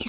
y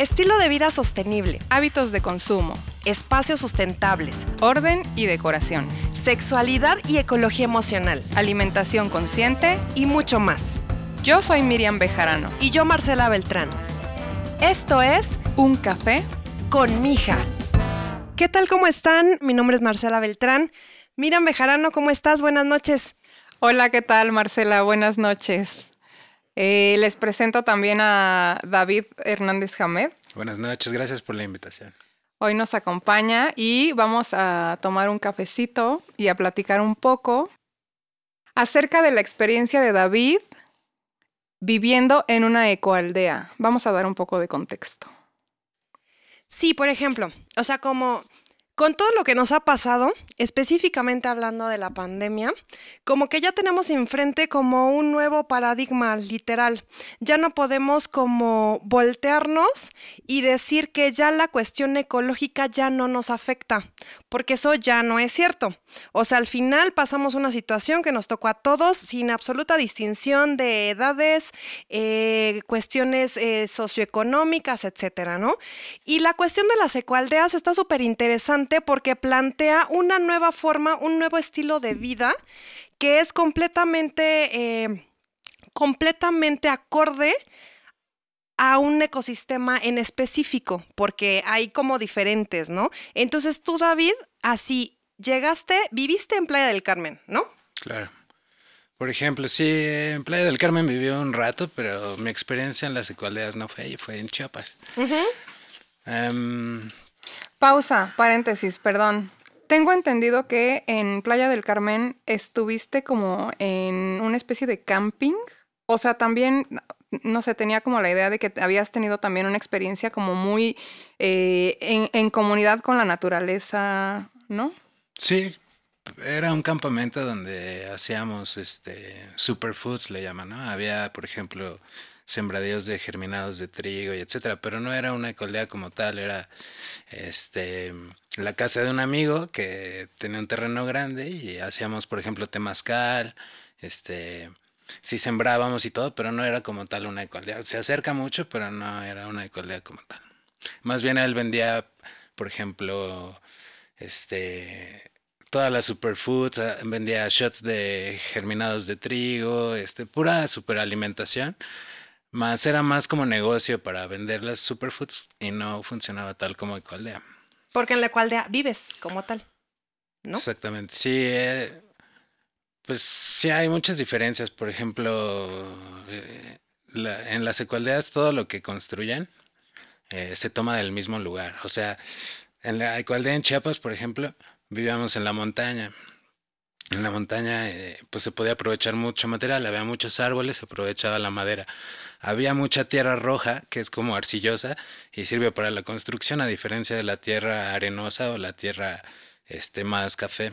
Estilo de vida sostenible, hábitos de consumo, espacios sustentables, orden y decoración, sexualidad y ecología emocional, alimentación consciente y mucho más. Yo soy Miriam Bejarano. Y yo Marcela Beltrán. Esto es Un Café con Mija. ¿Qué tal? ¿Cómo están? Mi nombre es Marcela Beltrán. Miriam Bejarano, ¿cómo estás? Buenas noches. Hola, ¿qué tal Marcela? Buenas noches. Eh, les presento también a David Hernández Jamed. Buenas noches, gracias por la invitación. Hoy nos acompaña y vamos a tomar un cafecito y a platicar un poco acerca de la experiencia de David viviendo en una ecoaldea. Vamos a dar un poco de contexto. Sí, por ejemplo, o sea, como con todo lo que nos ha pasado, específicamente hablando de la pandemia, como que ya tenemos enfrente como un nuevo paradigma literal. Ya no podemos como voltearnos y decir que ya la cuestión ecológica ya no nos afecta, porque eso ya no es cierto. O sea, al final pasamos una situación que nos tocó a todos sin absoluta distinción de edades, eh, cuestiones eh, socioeconómicas, etcétera, ¿no? Y la cuestión de las ecoaldeas está súper interesante porque plantea una nueva forma, un nuevo estilo de vida que es completamente, eh, completamente acorde a un ecosistema en específico, porque hay como diferentes, ¿no? Entonces tú, David, así llegaste, viviste en Playa del Carmen, ¿no? Claro. Por ejemplo, sí, en Playa del Carmen viví un rato, pero mi experiencia en las ecualdeas no fue ahí, fue en Chiapas. Pausa, paréntesis, perdón. Tengo entendido que en Playa del Carmen estuviste como en una especie de camping. O sea, también, no sé, tenía como la idea de que habías tenido también una experiencia como muy eh, en, comunidad con la naturaleza, ¿no? Sí, era un campamento donde hacíamos este superfoods, le llaman, ¿no? Había, por ejemplo, sembradíos de germinados de trigo y etcétera, pero no era una ecoldea como tal, era este la casa de un amigo que tenía un terreno grande y hacíamos, por ejemplo, temazcal, este sí sembrábamos y todo, pero no era como tal una ecoldea. Se acerca mucho, pero no era una ecoldea como tal. Más bien él vendía, por ejemplo, este todas las superfoods, ah, vendía shots de germinados de trigo, este pura superalimentación más era más como negocio para vender las superfoods y no funcionaba tal como Ecoaldea. Porque en la Ecoaldea vives como tal, ¿no? Exactamente, sí. Eh, pues sí hay muchas diferencias. Por ejemplo, eh, en las ecoaldeas todo lo que construyen eh, se toma del mismo lugar. O sea, en la ecoaldea en Chiapas, por ejemplo, vivíamos en la montaña en la montaña eh, pues se podía aprovechar mucho material, había muchos árboles, se aprovechaba la madera. Había mucha tierra roja, que es como arcillosa, y sirve para la construcción, a diferencia de la tierra arenosa o la tierra este, más café.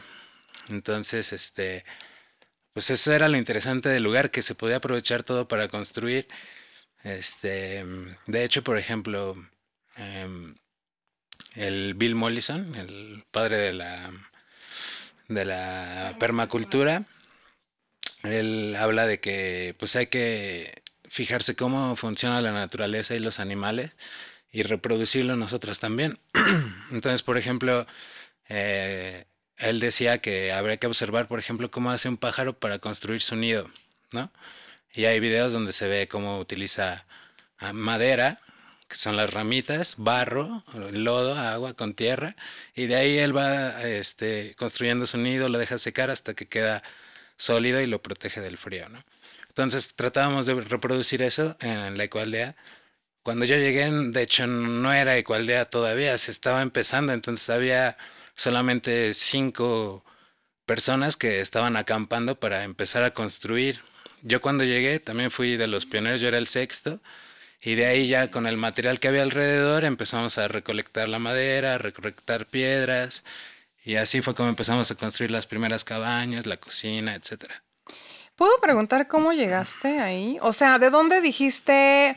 Entonces, este, pues eso era lo interesante del lugar, que se podía aprovechar todo para construir. Este, de hecho, por ejemplo, em, el Bill Mollison, el padre de la de la permacultura, él habla de que pues hay que fijarse cómo funciona la naturaleza y los animales y reproducirlo nosotros también. Entonces, por ejemplo, eh, él decía que habría que observar, por ejemplo, cómo hace un pájaro para construir su nido, ¿no? Y hay videos donde se ve cómo utiliza ah, madera que son las ramitas, barro, lodo, agua con tierra, y de ahí él va este, construyendo su nido, lo deja secar hasta que queda sólido y lo protege del frío, ¿no? Entonces tratábamos de reproducir eso en la ecualdea. Cuando yo llegué, de hecho, no era ecualdea todavía, se estaba empezando, entonces había solamente cinco personas que estaban acampando para empezar a construir. Yo cuando llegué también fui de los pioneros, yo era el sexto, Y de ahí ya con el material que había alrededor empezamos a recolectar la madera, a recolectar piedras. Y así fue como empezamos a construir las primeras cabañas, la cocina, etcétera. ¿Puedo preguntar cómo llegaste ahí? O sea, ¿de dónde dijiste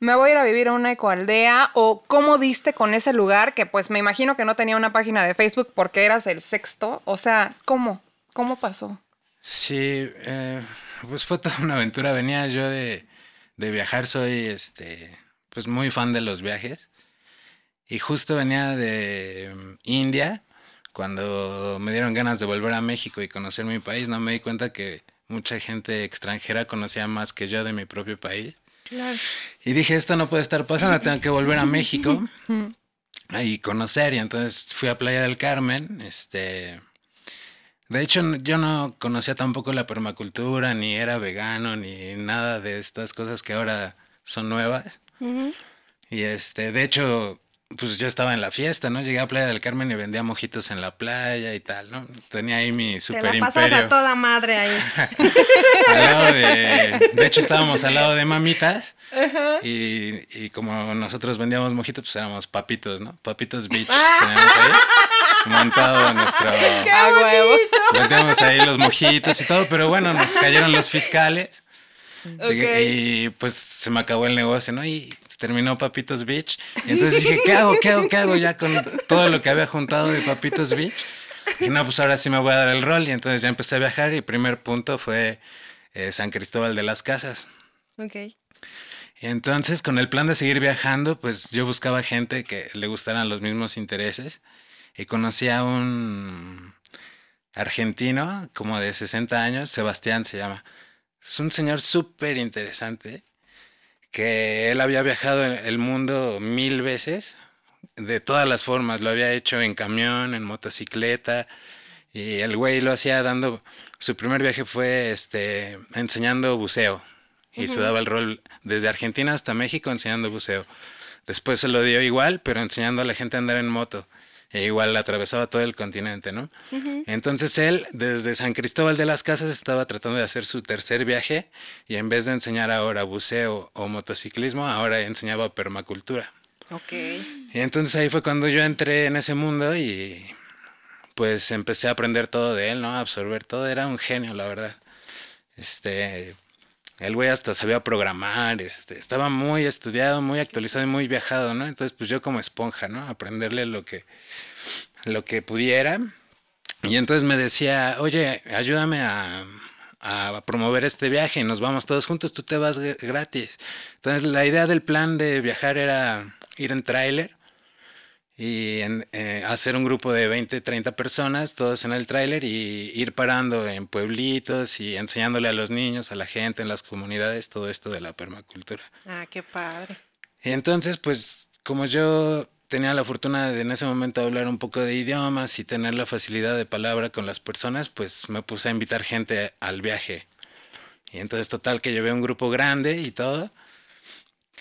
me voy a ir a vivir a una ecoaldea? ¿O cómo diste con ese lugar que pues me imagino que no tenía una página de Facebook porque eras el sexto? O sea, ¿cómo? ¿Cómo pasó? Sí, eh, pues fue toda una aventura. Venía yo de, de viajar, soy este, pues muy fan de los viajes. Y justo venía de mm, India, cuando me dieron ganas de volver a México y conocer mi país, no me di cuenta que mucha gente extranjera conocía más que yo de mi propio país. Claro. Y dije, esto no puede estar pasando, tengo que volver a México y conocer. Y entonces fui a Playa del Carmen. Este, de hecho, yo no conocía tampoco la permacultura, ni era vegano, ni nada de estas cosas que ahora son nuevas. Y este, de hecho, pues yo estaba en la fiesta, ¿no? Llegué a Playa del Carmen y vendía mojitos en la playa y tal, ¿no? Tenía ahí mi Te super la pasas imperio. a toda madre ahí. al lado de, de hecho estábamos al lado de mamitas y, y como nosotros vendíamos mojitos, pues éramos papitos, ¿no? Papitos Beach. teníamos ahí montado nuestro... A huevo. Vendíamos ahí los mojitos y todo, pero bueno, nos cayeron los fiscales. Llegué- Ok. Y pues se me acabó el negocio, ¿no? Y terminó Papitos Beach. Y entonces dije, ¿qué hago? ¿Qué hago? ¿Qué hago ya con todo lo que había juntado de Papitos Beach? Dije, no, pues ahora sí me voy a dar el rol. Y entonces ya empecé a viajar y el primer punto fue eh, San Cristóbal de las Casas. Ok. Y entonces con el plan de seguir viajando, pues yo buscaba gente que le gustaran los mismos intereses. Y conocí a un argentino como de 60 años, Sebastián se llama. Es un señor súper interesante, que él había viajado el- mundo mil veces, de todas las formas. Lo había hecho en camión, en motocicleta, y el güey lo hacía dando... Su primer viaje fue este, enseñando buceo, y se daba el rol desde Argentina hasta México enseñando buceo. Después se lo dio igual, pero enseñando a la gente a andar en moto. E igual atravesaba todo el continente, ¿no? Entonces él, desde San Cristóbal de las Casas, estaba tratando de hacer su tercer viaje y en vez de enseñar ahora buceo o motociclismo, ahora enseñaba permacultura. Ok. Y entonces ahí fue cuando yo entré en ese mundo y pues empecé a aprender todo de él, ¿no? A absorber todo. Era un genio, la verdad. Este, el güey hasta sabía programar, este, estaba muy estudiado, muy actualizado y muy viajado, ¿no? Entonces pues yo como esponja, ¿no? Aprenderle lo que, lo que pudiera. Y entonces me decía, oye, ayúdame a, a promover este viaje nos vamos todos juntos, tú te vas gr- gratis. Entonces la idea del plan de viajar era ir en tráiler y en- eh, hacer un grupo de 20, 30 personas, todos en el tráiler y ir parando en pueblitos y enseñándole a los niños, a la gente en las comunidades todo esto de la permacultura. Ah, qué padre. Y entonces, pues, como yo tenía la fortuna de en ese momento hablar un poco de idiomas y tener la facilidad de palabra con las personas, pues me puse a invitar gente al viaje. Y entonces, total, que llevé un grupo grande y todo.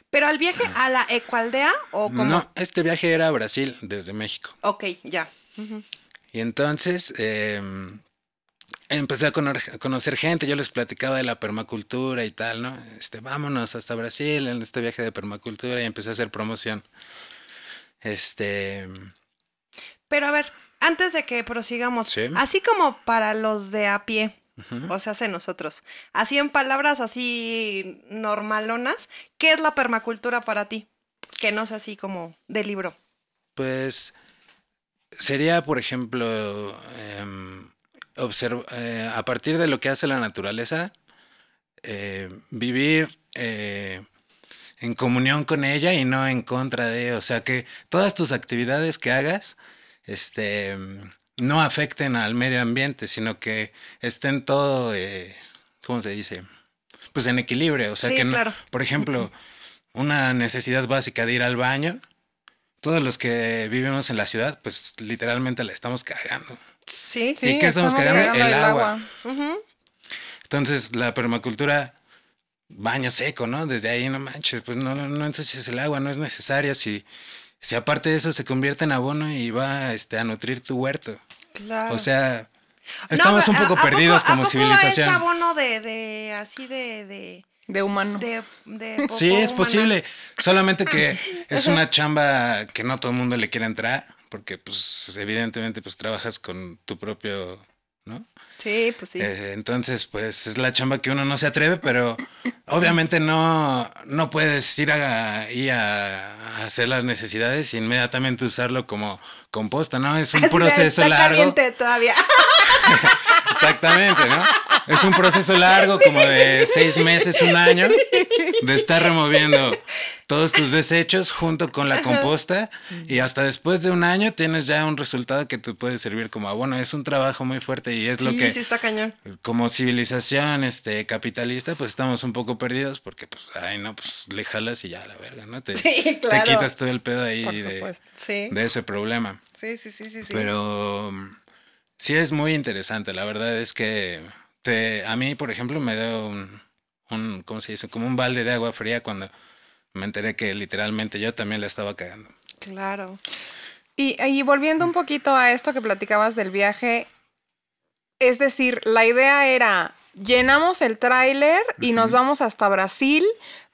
¿Pero al viaje a la ecualdea o como? No, este viaje era a Brasil desde México. Ok, ya. Y entonces eh, empecé a cono- a conocer gente, yo les platicaba de la permacultura y tal, ¿no? Este, vámonos hasta Brasil en este viaje de permacultura y empecé a hacer promoción. Este, Pero a ver, antes de que prosigamos, Sí. así como para los de a pie, o sea, hace nosotros, así en palabras así normalonas, ¿qué es la permacultura para ti? Que no es así como de libro. pues sería, por ejemplo, em, eh, a partir de lo que hace la naturaleza, eh, vivir eh, en comunión con ella y no en contra de, o sea, que todas tus actividades que hagas, este, no afecten al medio ambiente, sino que estén todo, eh, ¿cómo se dice? Pues en equilibrio, o sea, Sí, que no- claro. por ejemplo, una necesidad básica de ir al baño, todos los que vivimos en la ciudad, pues literalmente la estamos cagando. Sí. Sí, ¿Y qué estamos cagando? El agua. Entonces, la permacultura, baño seco, ¿no? Desde ahí no manches, pues no, no ensucies el agua, no es necesario. Si, si aparte de eso se convierte en abono y va este, a nutrir tu huerto. Claro. O sea, No, estamos un poco ¿a- a perdidos poco- como poco civilización. es abono de, de así de, de De humano. de, de Sí, es humana. posible. Solamente que es una chamba que no todo el mundo le quiere entrar, porque pues evidentemente pues trabajas con tu propio, ¿no? Sí, pues sí. Eh, entonces, pues es la chamba que uno no se atreve, pero obviamente no, no puedes ir a, ir a hacer las necesidades e inmediatamente usarlo como composta, ¿no? Es un proceso está largo. caliente todavía. Exactamente, ¿no? Es un proceso largo, como de seis meses, un año, de estar removiendo todos tus desechos junto con la composta y hasta después de un año tienes ya un resultado que te puede servir como abono. Es un trabajo muy fuerte y es lo sí, que sí está cañón. como civilización este capitalista pues estamos un poco perdidos porque pues ay no pues le jalas y ya la verga, ¿no? Te, Sí, claro. te quitas todo el pedo ahí de. Sí. de ese problema. Sí, sí, sí, sí, sí. Pero mm, sí es muy interesante. La verdad es que te, a mí, por ejemplo, me dio un, un, ¿cómo se dice? Como un balde de agua fría cuando me enteré que literalmente yo también la estaba cagando. Claro. Y, y volviendo un poquito a esto que platicabas del viaje, es decir, la idea era, llenamos el tráiler y nos vamos hasta Brasil,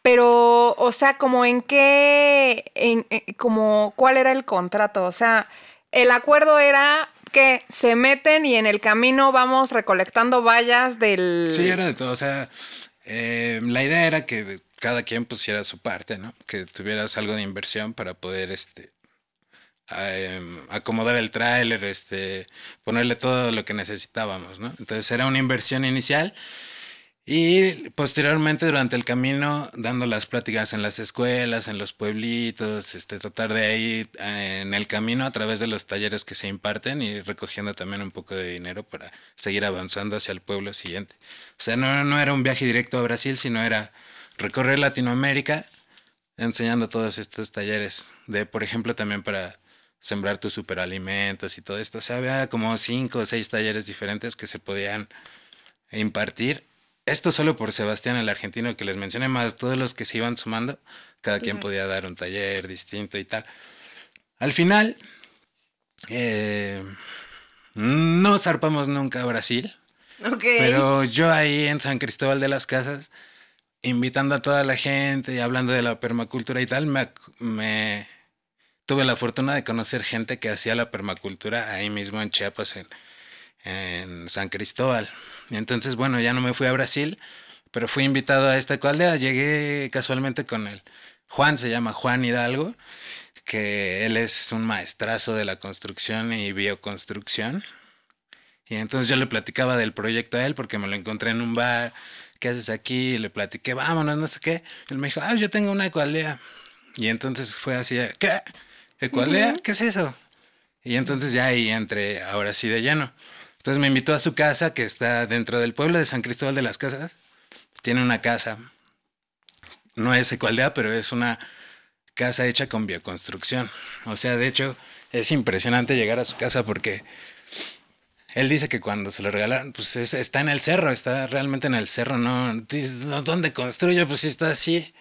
pero, o sea, como en qué, en, en- como, ¿cuál era el contrato? O sea, el acuerdo era que se meten y en el camino vamos recolectando vallas del... Sí, era de todo. O sea, eh, la idea era que cada quien pusiera su parte, ¿no? Que tuvieras algo de inversión para poder, este, em, acomodar el tráiler, este, ponerle todo lo que necesitábamos, ¿no? Entonces era una inversión inicial y posteriormente durante el camino dando las pláticas en las escuelas, en los pueblitos, este, tratar de ahí eh, en el camino a través de los talleres que se imparten y recogiendo también un poco de dinero para seguir avanzando hacia el pueblo siguiente. O sea, no, no era un viaje directo a Brasil, sino era recorrer Latinoamérica enseñando todos estos talleres de, por ejemplo, también para sembrar tus superalimentos y todo esto. O sea, había como cinco o seis talleres diferentes que se podían impartir. Esto solo por Sebastián, el argentino que les mencioné, más todos los que se iban sumando, cada quien podía dar un taller distinto y tal. Al final, eh, no zarpamos nunca a Brasil, Ok. pero yo ahí en San Cristóbal de las Casas, invitando a toda la gente y hablando de la permacultura y tal, me, me tuve la fortuna de conocer gente que hacía la permacultura ahí mismo en Chiapas, en, en San Cristóbal. Y entonces, bueno, ya no me fui a Brasil, pero fui invitado a esta aldea. Llegué casualmente con él. Juan se llama Juan Hidalgo, que él es un maestrazo de la construcción y bioconstrucción. Y entonces yo le platicaba del proyecto a él porque me lo encontré en un bar. ¿Qué haces aquí? Y le platiqué, vámonos, no sé qué. Él me dijo, ah, yo tengo una ecoaldea. Y entonces fue así, ¿qué? ¿Ecoaldea? ¿Qué es eso? Y entonces ya ahí entré ahora sí de lleno. Entonces me invitó a su casa que está dentro del pueblo de San Cristóbal de las Casas. Tiene una casa. No es ecoaldea, pero es una casa hecha con bioconstrucción. O sea, de hecho, es impresionante llegar a su casa porque él dice que cuando se lo regalaron, pues es- está en el cerro, está realmente en el cerro, ¿no? Dices, "No, ¿dónde construye? Pues está así.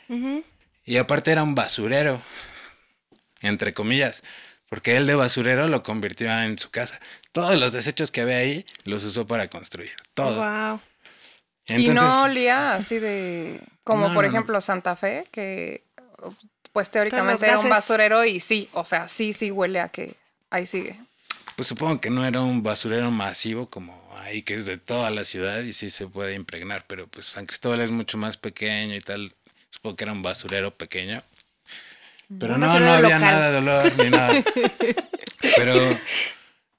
Y aparte era un basurero, entre comillas, porque él de basurero lo convirtió en su casa. Todos los desechos que había ahí los usó para construir, todo. Wow. y no olía así de, como No, por no, no. ejemplo Santa Fe, que pues teóricamente era un basurero y sí, o sea, sí, sí huele a que ahí sigue. Pues supongo que no era un basurero masivo como ahí, que es de toda la ciudad y sí se puede impregnar, pero pues San Cristóbal es mucho más pequeño y tal. Supongo que era un basurero pequeño. Pero Un no, no había local. nada de olor ni nada. Pero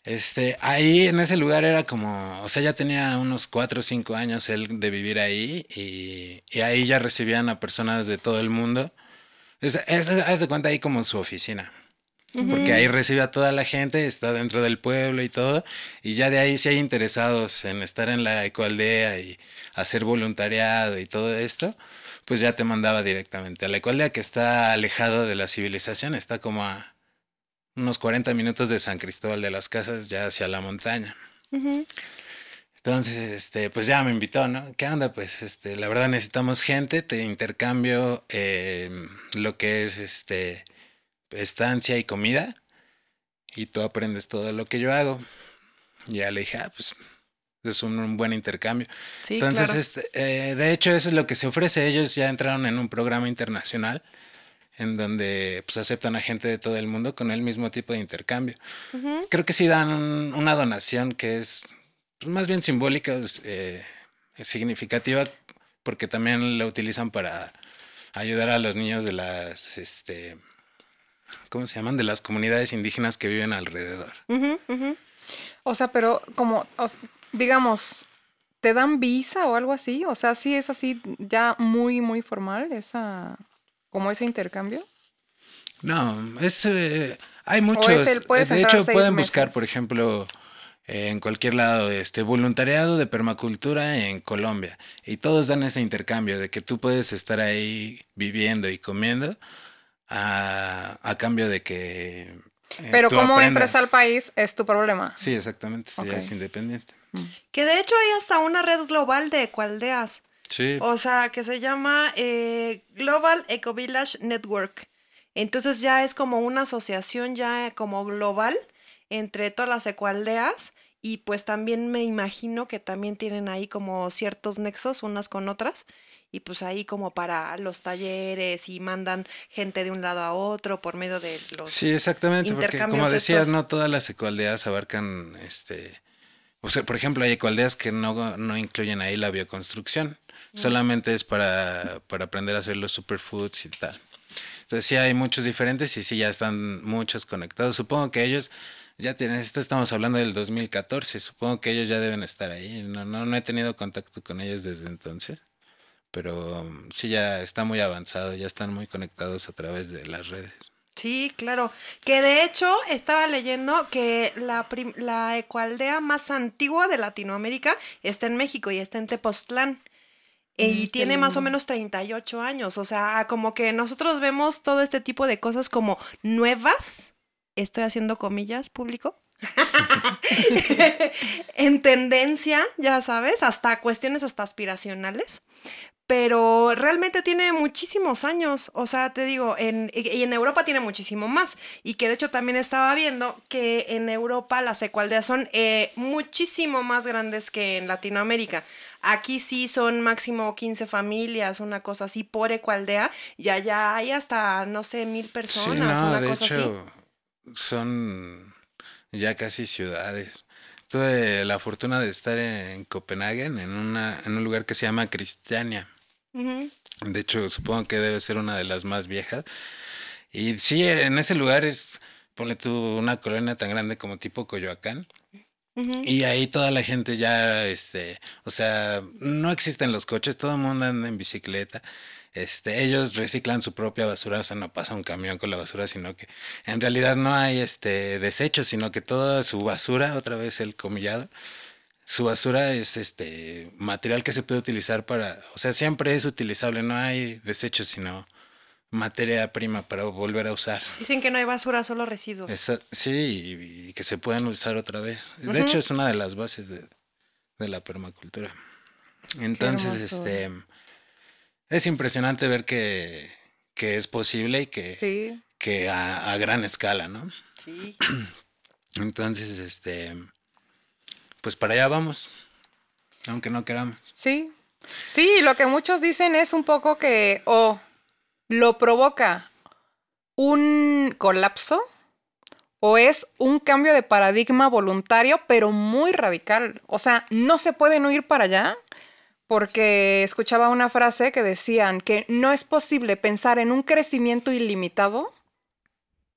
este, ahí en ese lugar era como, o sea, ya tenía unos cuatro o cinco años él de vivir ahí y, y ahí ya recibían a personas de todo el mundo. Es, es, haz de cuenta ahí como su oficina. Porque ahí recibe a toda la gente, está dentro del pueblo y todo, y ya de ahí si hay interesados en estar en la ecoaldea y hacer voluntariado y todo esto, pues ya te mandaba directamente a la ecoaldea que está alejado de la civilización, está como a unos 40 minutos de San Cristóbal de las Casas, ya hacia la montaña. Entonces, este, pues ya me invitó, ¿no? ¿Qué onda? Pues, este, la verdad necesitamos gente, te intercambio eh, lo que es, este, estancia y comida y tú aprendes todo lo que yo hago. Y ya le dije, ah, pues es un, un buen intercambio. Sí, Entonces, claro. este, eh, de hecho, eso es lo que se ofrece. Ellos ya entraron en un programa internacional en donde pues, aceptan a gente de todo el mundo con el mismo tipo de intercambio. Creo que sí dan un- una donación que es pues, más bien simbólica, eh, significativa, porque también la utilizan para ayudar a los niños de las, este, ¿cómo se llaman? De las comunidades indígenas que viven alrededor. Ujú, ujú. O sea, pero como, digamos, ¿te dan visa o algo así? O sea, sí es así ya muy, muy formal esa, como ese intercambio. No, es, eh, hay muchos. el- puedes de entrar hecho, seis pueden buscar, por meses. ejemplo, eh, en cualquier lado, este voluntariado de permacultura en Colombia. Y todos dan ese intercambio de que tú puedes estar ahí viviendo y comiendo a, a cambio de que. eh, Pero tú cómo aprendas. entres al país es tu problema. Sí, exactamente. Sí, Ok. es independiente. Que de hecho hay hasta una red global de ecoaldeas. Sí. O sea, que se llama eh, Global Eco Village Network. Entonces ya es como una asociación ya como global entre todas las ecoaldeas y pues también me imagino que también tienen ahí como ciertos nexos unas con otras y pues ahí como para los talleres y mandan gente de un lado a otro por medio de los... Sí, exactamente, porque como decías, estos. no todas las ecoaldeas abarcan, este, o sea, por ejemplo, hay ecoaldeas que no, no incluyen ahí la bioconstrucción, solamente es para, para aprender a hacer los superfoods y tal. Entonces sí hay muchos diferentes y sí ya están muchos conectados. Supongo que ellos ya tienen, esto estamos hablando del 2014, supongo que ellos ya deben estar ahí. No, no, no he tenido contacto con ellos desde entonces, pero um, sí ya está muy avanzado, ya están muy conectados a través de las redes. Sí, claro. Que de hecho estaba leyendo que la, la ecoaldea más antigua de Latinoamérica está en México y está en Tepoztlán. Y tiene más o menos 38 años. O sea, como que nosotros vemos todo este tipo de cosas como nuevas. Estoy haciendo comillas, público. en tendencia, ya sabes, hasta cuestiones hasta aspiracionales. Pero realmente tiene muchísimos años. O sea, te digo, en, y en Europa tiene muchísimo más. Y que de hecho también estaba viendo que en Europa las ecualdeas son eh, muchísimo más grandes que en Latinoamérica. Aquí sí son máximo 15 familias, una cosa así por ecualdea. Y allá hay hasta, no sé, mil personas, Sí, no, una de cosa así. hecho, son ya casi ciudades. Tuve la fortuna de estar en Copenhague, en, una, en un lugar que se llama Cristiania. De hecho, supongo que debe ser una de las más viejas. Y sí, en ese lugar es, ponle tú, una colonia tan grande como tipo Coyoacán. Y ahí toda la gente ya, este, o sea, no existen los coches, todo el mundo anda en bicicleta. Este, ellos reciclan su propia basura, o sea, no pasa un camión con la basura, sino que en realidad no hay este desechos, sino que toda su basura, otra vez el comillado, su basura es este material que se puede utilizar para, o sea, siempre es utilizable, no hay desechos, sino materia prima para volver a usar. Dicen que no hay basura, solo residuos. Esa- sí, y, y que se puedan usar otra vez. De hecho, es una de las bases de, de la permacultura. Entonces, este es impresionante ver que, que es posible y que, Sí. que a, a gran escala, ¿no? Sí. Entonces, este pues para allá vamos. Aunque no queramos. Sí. Sí, lo que muchos dicen es un poco que o lo provoca un colapso o es un cambio de paradigma voluntario, pero muy radical. O sea, no se pueden huir para allá porque escuchaba una frase que decían que no es posible pensar en un crecimiento ilimitado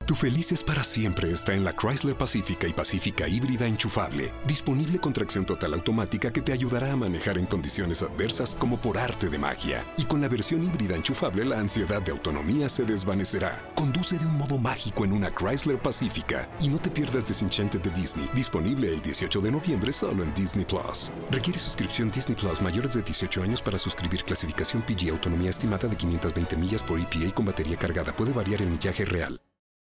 Tu felices para siempre está en la Chrysler Pacifica y Pacifica híbrida enchufable, disponible con tracción total automática que te ayudará a manejar en condiciones adversas como por arte de magia. Y con la versión híbrida enchufable la ansiedad de autonomía se desvanecerá. Conduce de un modo mágico en una Chrysler Pacifica y no te pierdas Desenchanted de Disney, disponible el 18 de noviembre solo en Disney Plus. Requiere suscripción Disney Plus mayores de 18 años para suscribir clasificación PG autonomía estimada de 520 millas por EPA con batería cargada. Puede variar el millaje real.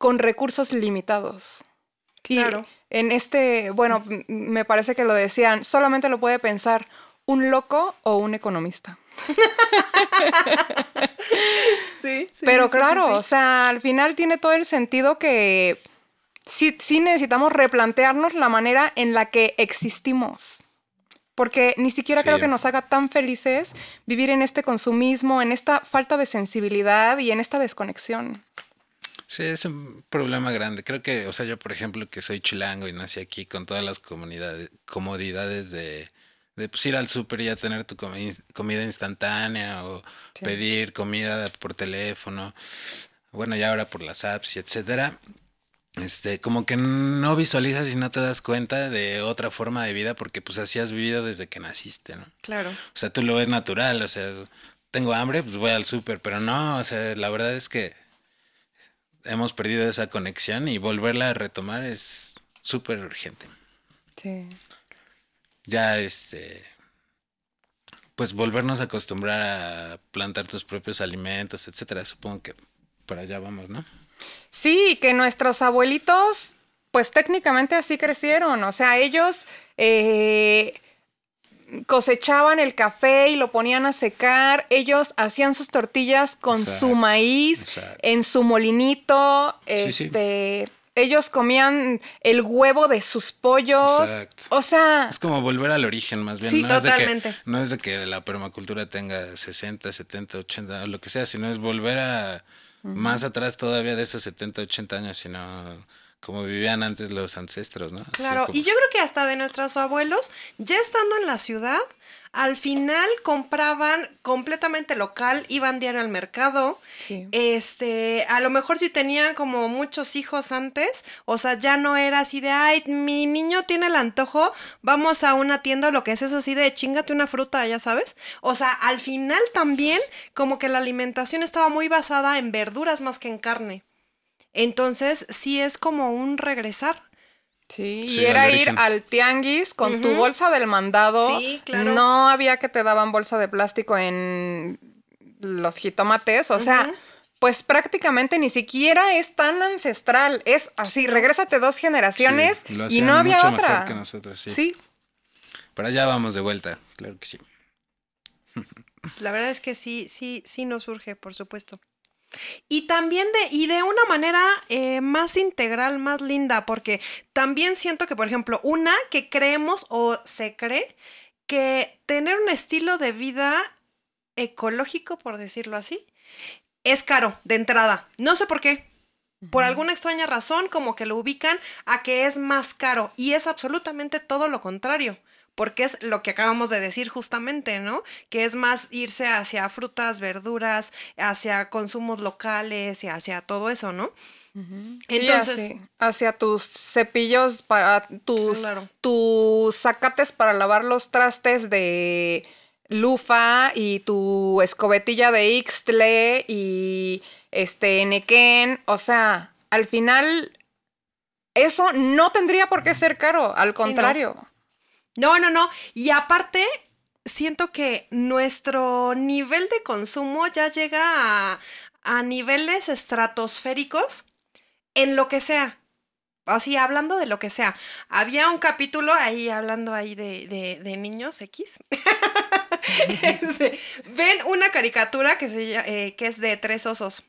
con recursos limitados. Claro. Y en este, bueno, me parece que lo decían, solamente lo puede pensar un loco o un economista. Sí, Pero claro, o sea, al final tiene todo el sentido que sí, sí necesitamos replantearnos la manera en la que existimos. Porque ni siquiera creo que nos haga tan felices vivir en este consumismo, en esta falta de sensibilidad y en esta desconexión. Sí, es un problema grande. Creo que, o sea, yo por ejemplo que soy chilango y nací aquí con todas las comunidades, comodidades de, de pues, ir al súper y ya tener tu comi- comida instantánea o Sí. pedir comida por teléfono, bueno, y ahora por las apps y etcétera. Este, como que no visualizas y no te das cuenta de otra forma de vida porque pues así has vivido desde que naciste, ¿no? Claro. O sea, tú lo ves natural, o sea, tengo hambre, pues voy al súper, pero no, o sea, la verdad es que hemos perdido esa conexión y volverla a retomar es súper urgente. Sí. Ya, este, pues volvernos a acostumbrar a plantar tus propios alimentos, etcétera, supongo que para allá vamos, ¿no? Sí, que nuestros abuelitos, pues técnicamente así crecieron. O sea, ellos eh, cosechaban el café y lo ponían a secar. Ellos hacían sus tortillas con su maíz exacto. en su molinito. Sí, sí. Este, ellos comían el huevo de sus pollos. Exacto. O sea, Es como volver al origen, más bien. Sí, no Es de que, totalmente. no es de que la permacultura tenga 60, 70, 80, lo que sea, sino es volver a más atrás todavía de esos 70, 80 años, sino como vivían antes los ancestros, ¿no? Claro, como- y yo creo que hasta de nuestros abuelos, ya estando en la ciudad, al final compraban completamente local, iban diario al mercado. Sí. Este, a lo mejor si tenían como muchos hijos antes, o sea, ya no era así de, ay, mi niño tiene el antojo, vamos a una tienda, lo que es es así de, chingate una fruta, ya sabes. O sea, al final también como que la alimentación estaba muy basada en verduras más que en carne. Entonces, sí es como un regresar. Sí, Sí, y era ir al tianguis con tu bolsa del mandado. Sí, claro. No había que te daban bolsa de plástico en los jitomates. O sea, pues prácticamente ni siquiera es tan ancestral. Es así, regrésate dos generaciones Sí, y no había mucho mejor otra. que nosotros, sí. sí. Para allá vamos de vuelta, claro que sí. La verdad es que sí, sí, sí nos surge, por supuesto. Y también de, y de una manera eh, más integral, más linda, porque también siento que, por ejemplo, una que creemos o se cree que tener un estilo de vida ecológico, por decirlo así, es caro de entrada. No sé por qué. Por alguna extraña razón, como que lo ubican a que es más caro. Y es absolutamente todo lo contrario. Porque es lo que acabamos de decir justamente, ¿no? Que es más irse hacia frutas, verduras, hacia consumos locales y hacia todo eso, ¿no? Sí, Entonces, así, hacia tus cepillos para tus, Claro. tus sacates para lavar los trastes de lufa y tu escobetilla de Ixtle y este Nequén. O sea, al final, eso no tendría por qué ser caro, al contrario. No, no, no. Y aparte, siento que nuestro nivel de consumo ya llega a, a niveles estratosféricos en lo que sea. Así, hablando de lo que sea. Había un capítulo ahí, hablando ahí de, de- niños X. Este, Ven una caricatura que, se, eh, que es de tres osos.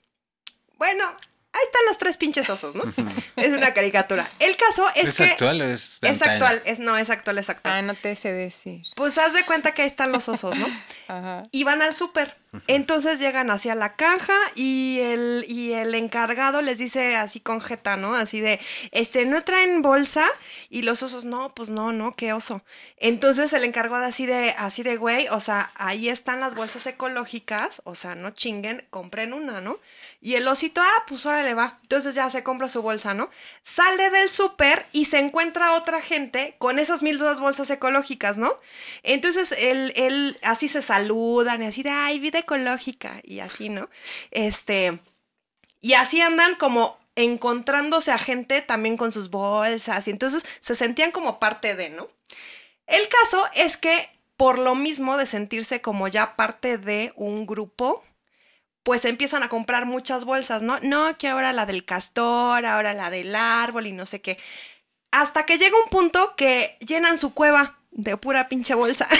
Bueno, ahí están los tres pinches osos, ¿no? es una caricatura. El caso es, ¿Es, que... actual o es de Es antaño? actual, es, no, es actual, es actual. Ah, no te sé decir. Pues haz de cuenta que ahí están los osos, ¿no? Ajá. Y van al súper. Entonces llegan hacia la caja y el, y el encargado les dice así con jeta, ¿no? Así de, este, ¿no traen bolsa? Y los osos, no, pues no, no, qué oso. Entonces el encargado así de, así de, güey, o sea, ahí están las bolsas ecológicas, o sea, no chinguen, compren una, ¿no? Y el osito, ah, pues ahora le va. Entonces ya se compra su bolsa, ¿no? Sale del súper y se encuentra otra gente con esas mil dos bolsas ecológicas, ¿no? Entonces él, él, así se saludan y así de, ay, vida ecológica y así, ¿no? Este, y así andan como encontrándose a gente también con sus bolsas y entonces se sentían como parte de, ¿no? El caso es que por lo mismo de sentirse como ya parte de un grupo, pues empiezan a comprar muchas bolsas, ¿no? No, que ahora la del castor, ahora la del árbol y no sé qué. Hasta que llega un punto que llenan su cueva de pura pinche bolsa.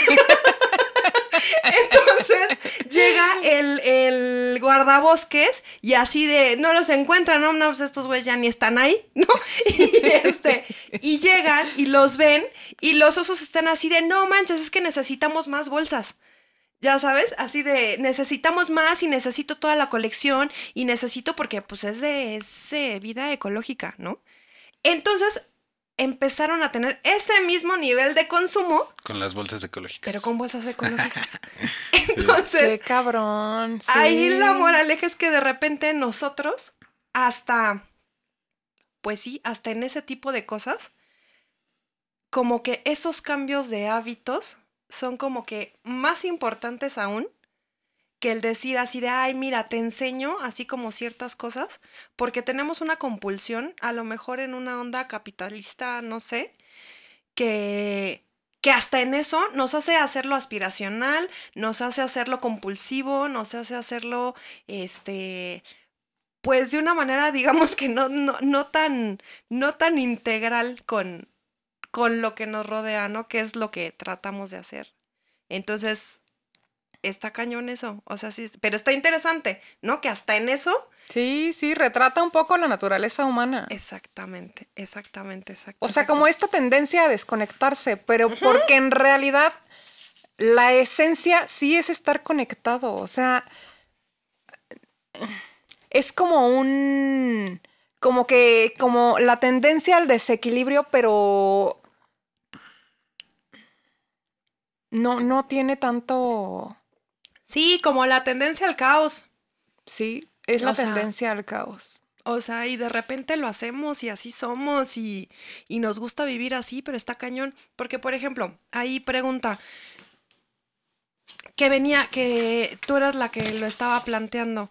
Entonces llega el, el, guardabosques y así de, no los encuentran, no, no, pues estos güeyes ya ni están ahí, ¿no? Y, este, y llegan y los ven y los osos están así de, no manches, es que necesitamos más bolsas. Ya sabes, así de necesitamos más y necesito toda la colección y necesito porque pues es de, ese vida ecológica, ¿no? Entonces empezaron a tener ese mismo nivel de consumo. Con las bolsas ecológicas. Pero con bolsas ecológicas. Entonces. Qué cabrón. Ahí la moraleja es que de repente nosotros, hasta. Pues sí, hasta en ese tipo de cosas, como que esos cambios de hábitos son como que más importantes aún que el decir así de, ay, mira, te enseño así como ciertas cosas, porque tenemos una compulsión, a lo mejor en una onda capitalista, no sé, que, que hasta en eso nos hace hacerlo aspiracional, nos hace hacerlo compulsivo, nos hace hacerlo, este, pues de una manera, digamos que no, no, no, tan, no tan integral con, con lo que nos rodea, ¿no? Que es lo que tratamos de hacer. Entonces, está cañón eso. O sea, sí, pero está interesante, ¿no? Que hasta en eso. Sí, sí, retrata un poco la naturaleza humana. Exactamente, exactamente, exactamente. O sea, como esta tendencia a desconectarse, pero porque en realidad la esencia sí es estar conectado. O sea, es como un. como que. como la tendencia al desequilibrio, pero no, no tiene tanto. Sí, como la tendencia al caos. Sí, es la tendencia al caos. O sea, y de repente lo hacemos y así somos y, y, nos gusta vivir así, pero está cañón. Porque, por ejemplo, ahí pregunta, que venía, que tú eras la que lo estaba planteando,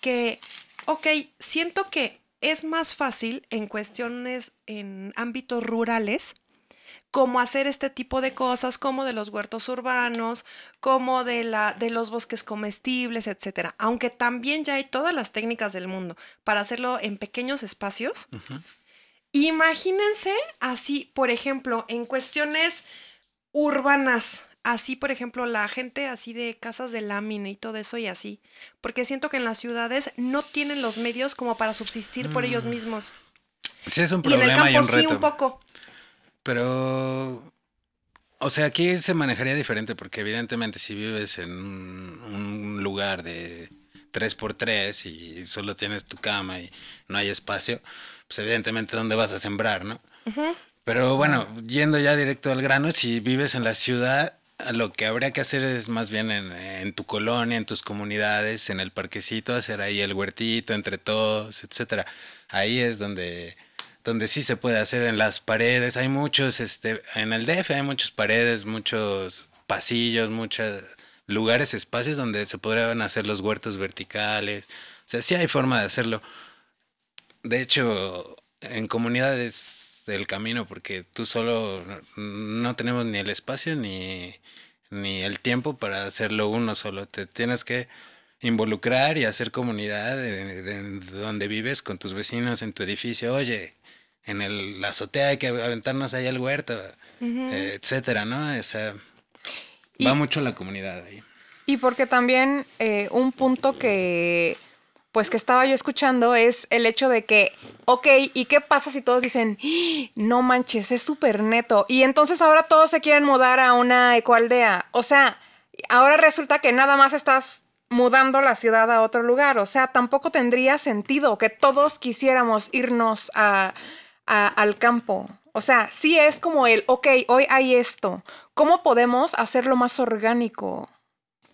que, ok, siento que es más fácil en cuestiones, en ámbitos rurales, cómo hacer este tipo de cosas, como de los huertos urbanos, como de, la, de los bosques comestibles, etc. Aunque también ya hay todas las técnicas del mundo para hacerlo en pequeños espacios. Imagínense así, por ejemplo, en cuestiones urbanas, así, por ejemplo, la gente así de casas de lámina y todo eso y así, porque siento que en las ciudades no tienen los medios como para subsistir por ellos mm. mismos. Sí, es un problema y, en el campo, Sí, un poco. Pero, o sea, aquí se manejaría diferente porque evidentemente si vives en un, lugar de 3x3 y solo tienes tu cama y no hay espacio, pues evidentemente dónde vas a sembrar, ¿no? Pero bueno, yendo ya directo al grano, si vives en la ciudad, lo que habría que hacer es más bien en, en, tu colonia, en tus comunidades, en el parquecito, hacer ahí el huertito entre todos, etcétera. Ahí es donde donde sí se puede hacer en las paredes. Hay muchos, este, en el DF hay muchas paredes, muchos pasillos, muchos lugares, espacios donde se podrían hacer los huertos verticales. O sea, sí hay forma de hacerlo. De hecho, en comunidades del camino, porque tú solo no tenemos ni el espacio ni, ni el tiempo para hacerlo uno solo. Te tienes que involucrar y hacer comunidad de, donde vives con tus vecinos en tu edificio. Oye, en el, la azotea hay que aventarnos ahí al huerto, eh, etcétera, ¿no? O sea, va mucho la comunidad ahí. Y porque también eh, un punto que, pues que estaba yo escuchando es el hecho de que, ok, ¿y qué pasa si todos dicen, no manches, es súper neto? Y entonces ahora todos se quieren mudar a una ecoaldea. O sea, ahora resulta que nada más estás mudando la ciudad a otro lugar. O sea, tampoco tendría sentido que todos quisiéramos irnos a al campo. O sea, sí es como el, ok, hoy hay esto. ¿Cómo podemos hacerlo más orgánico?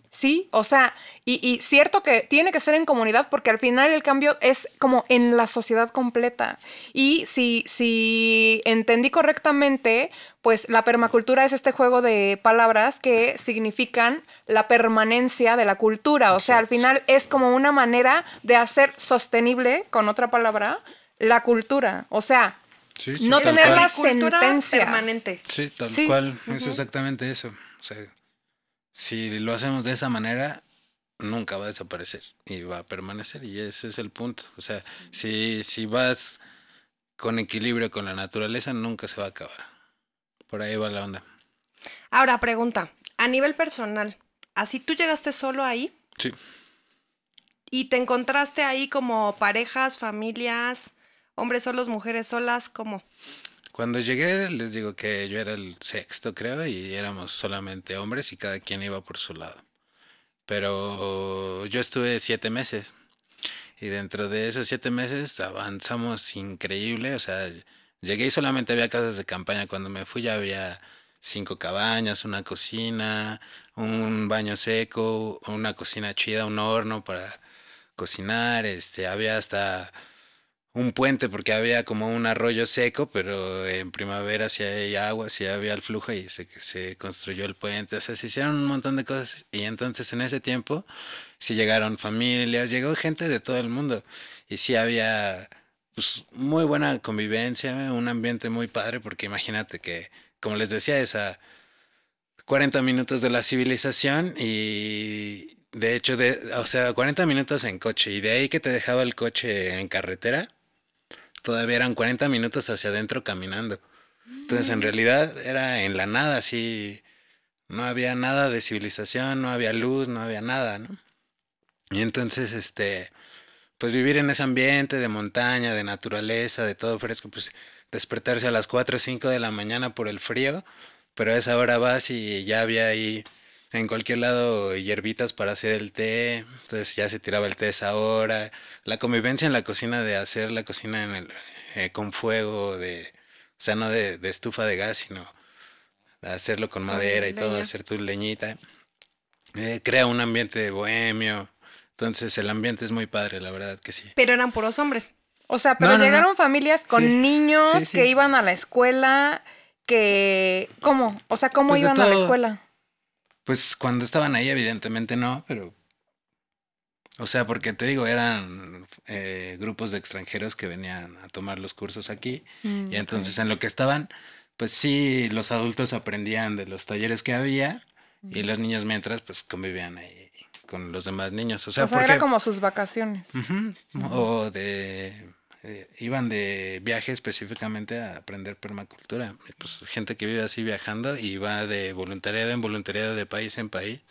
Sí, o sea, y, y, cierto que tiene que ser en comunidad porque al final el cambio es como en la sociedad completa. Y si, si entendí correctamente, pues la permacultura es este juego de palabras que significan la permanencia de la cultura. O sea, al final es como una manera de hacer sostenible, con otra palabra, la cultura. O sea, Sí, sí, no tener la sentencia. permanente. Sí, tal Sí. cual. Es exactamente eso. O sea, si lo hacemos de esa manera, nunca va a desaparecer y va a permanecer. Y ese es el punto. O sea, si, si vas con equilibrio con la naturaleza, nunca se va a acabar. Por ahí va la onda. Ahora, pregunta, a nivel personal, ¿así tú llegaste solo ahí Sí. y te encontraste ahí como parejas, familias, hombres solos, mujeres solas, ¿cómo? Cuando llegué, les digo que yo era el sexto, creo, y éramos solamente hombres y cada quien iba por su lado. Pero yo estuve siete meses y dentro de esos siete meses avanzamos increíble. O sea, llegué y solamente había casas de campaña. Cuando me fui ya había cinco cabañas, una cocina, un baño seco, una cocina chida, un horno para cocinar. Este, había hasta un puente porque había como un arroyo seco, pero en primavera sí hay agua, sí había el flujo y se, se construyó el puente. O sea, se hicieron un montón de cosas. Y entonces en ese tiempo sí llegaron familias, llegó gente de todo el mundo. Y sí había pues, muy buena convivencia, un ambiente muy padre, porque imagínate que, como les decía, es a 40 minutos de la civilización y de hecho, de, o sea, 40 minutos en coche y de ahí que te dejaba el coche en carretera, todavía eran 40 minutos hacia adentro caminando. Entonces, en realidad era en la nada, así, no había nada de civilización, no había luz, no había nada, ¿no? Y entonces, este, pues vivir en ese ambiente de montaña, de naturaleza, de todo fresco, pues despertarse a las 4 o 5 de la mañana por el frío, pero a esa hora vas y ya había ahí en cualquier lado hierbitas para hacer el té, entonces ya se tiraba el té a esa hora, la convivencia en la cocina de hacer la cocina en el, eh, con fuego, de, o sea, no de, de estufa de gas, sino de hacerlo con madera y todo, hacer tu leñita, eh, crea un ambiente bohemio, entonces el ambiente es muy padre, la verdad que sí. Pero eran puros hombres. O sea, pero No, no, no. llegaron familias con Sí. niños Sí, sí. que iban a la escuela, que... ¿Cómo? O sea, ¿cómo Pues iban a la escuela? Pues cuando estaban ahí, evidentemente no, pero. O sea, porque te digo, eran eh, grupos de extranjeros que venían a tomar los cursos aquí. Mm, y entonces en lo que estaban, pues sí, los adultos aprendían de los talleres que había. Y los niños mientras, pues convivían ahí con los demás niños. O sea, o sea, porque. era como sus vacaciones. O de. Eh, iban de viaje específicamente a aprender permacultura. Pues gente que vive así viajando y va de voluntariado en voluntariado de país en país,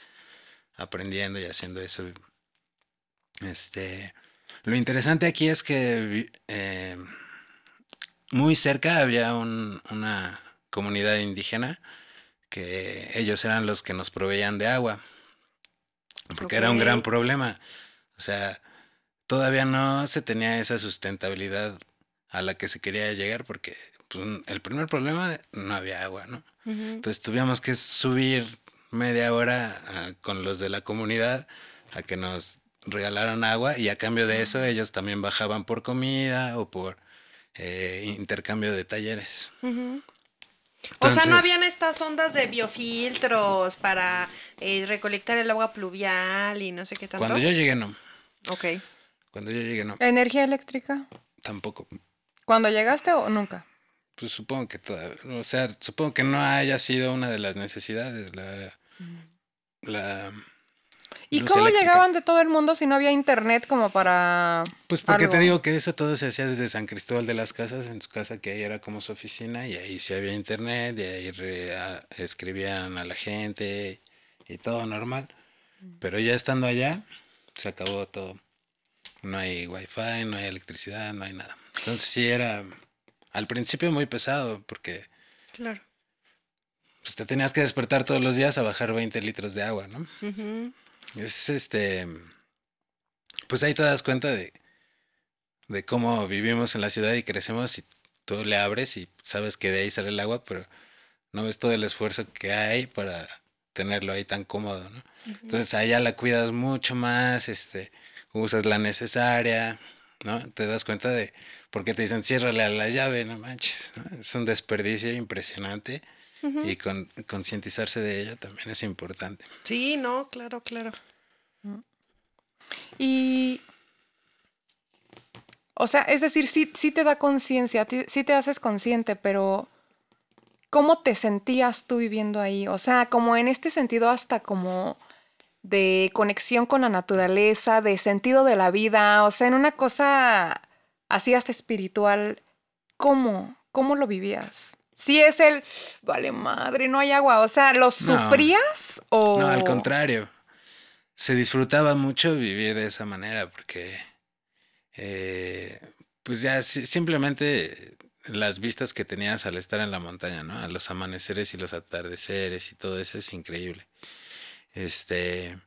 aprendiendo y haciendo eso. Este. Lo interesante aquí es que eh, muy cerca había un- una comunidad indígena que ellos eran los que nos proveían de agua. Porque era un gran problema. O sea, todavía no se tenía esa sustentabilidad a la que se quería llegar porque pues, el primer problema no había agua, ¿no? Entonces tuvimos que subir media hora a- con los de la comunidad a que nos regalaran agua y a cambio de eso ellos también bajaban por comida o por eh, intercambio de talleres. o sea, no habían estas ondas de biofiltros para eh, recolectar el agua pluvial y no sé qué tanto. Cuando yo llegué no, Ok. Cuando yo llegué no, ¿Energía eléctrica? tampoco. ¿Cuando llegaste o nunca? Pues supongo que toda, o sea, supongo que no haya sido una de las necesidades la la ¿Y cómo eléctrica. llegaban de todo el mundo si no había internet como para... Pues porque te digo que eso todo se hacía desde San Cristóbal de las Casas, en su casa que ahí era como su oficina y ahí sí había internet y ahí re- a- escribían a la gente y todo normal. Pero ya estando allá, se acabó todo. No hay wifi, no hay electricidad, no hay nada. Entonces sí era al principio muy pesado porque Claro. pues, te tenías que despertar todos los días a bajar 20 litros de agua, ¿no? Es este. Pues ahí te das cuenta de, de cómo vivimos en la ciudad y crecemos y tú le abres y sabes que de ahí sale el agua, pero no ves todo el esfuerzo que hay para tenerlo ahí tan cómodo, ¿no? Entonces allá la cuidas mucho más, este, usas la necesaria, ¿no? Te das cuenta de por qué te dicen ciérrale a la llave, no manches, ¿no? Es un desperdicio impresionante y con, concientizarse de ello también es importante. Sí, no, claro, claro. Y, o sea, es decir, sí, sí te da conciencia, sí te haces consciente, pero ¿cómo te sentías tú viviendo ahí? O sea, como en este sentido hasta como de conexión con la naturaleza, de sentido de la vida, o sea, en una cosa así hasta espiritual, ¿cómo? ¿Cómo lo vivías? Si es el, vale madre, no hay agua, o sea, ¿lo No. sufrías o...? No, al contrario. Se disfrutaba mucho vivir de esa manera porque, eh, pues ya si- simplemente las vistas que tenías al estar en la montaña, ¿no? A los amaneceres y los atardeceres y todo eso es increíble. Este,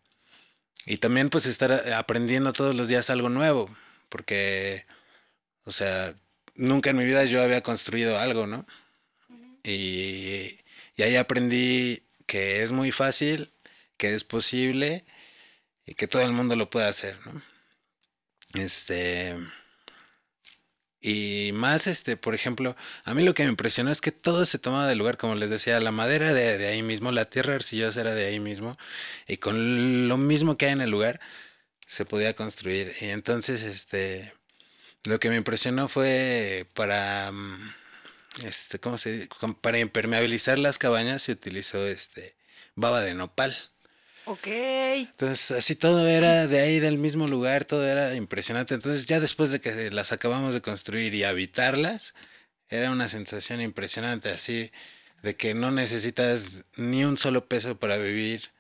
y también pues estar aprendiendo todos los días algo nuevo, porque, o sea, nunca en mi vida yo había construido algo, ¿no? Y, y ahí aprendí que es muy fácil, que es posible y que todo el mundo lo puede hacer, ¿no? Este. Y más, este, por ejemplo, a mí lo que me impresionó es que todo se tomaba del lugar, como les decía, la madera de, de ahí mismo, la tierra arcillosa era de ahí mismo, y con lo mismo que hay en el lugar, se podía construir. Y entonces, este, lo que me impresionó fue para, mm, este, ¿cómo se dice? Para impermeabilizar las cabañas se utilizó, este, baba de nopal. Ok. Entonces, así todo era de ahí, del mismo lugar, todo era impresionante. Entonces, ya después de que las acabamos de construir y habitarlas, era una sensación impresionante, así, de que no necesitas ni un solo peso para vivir,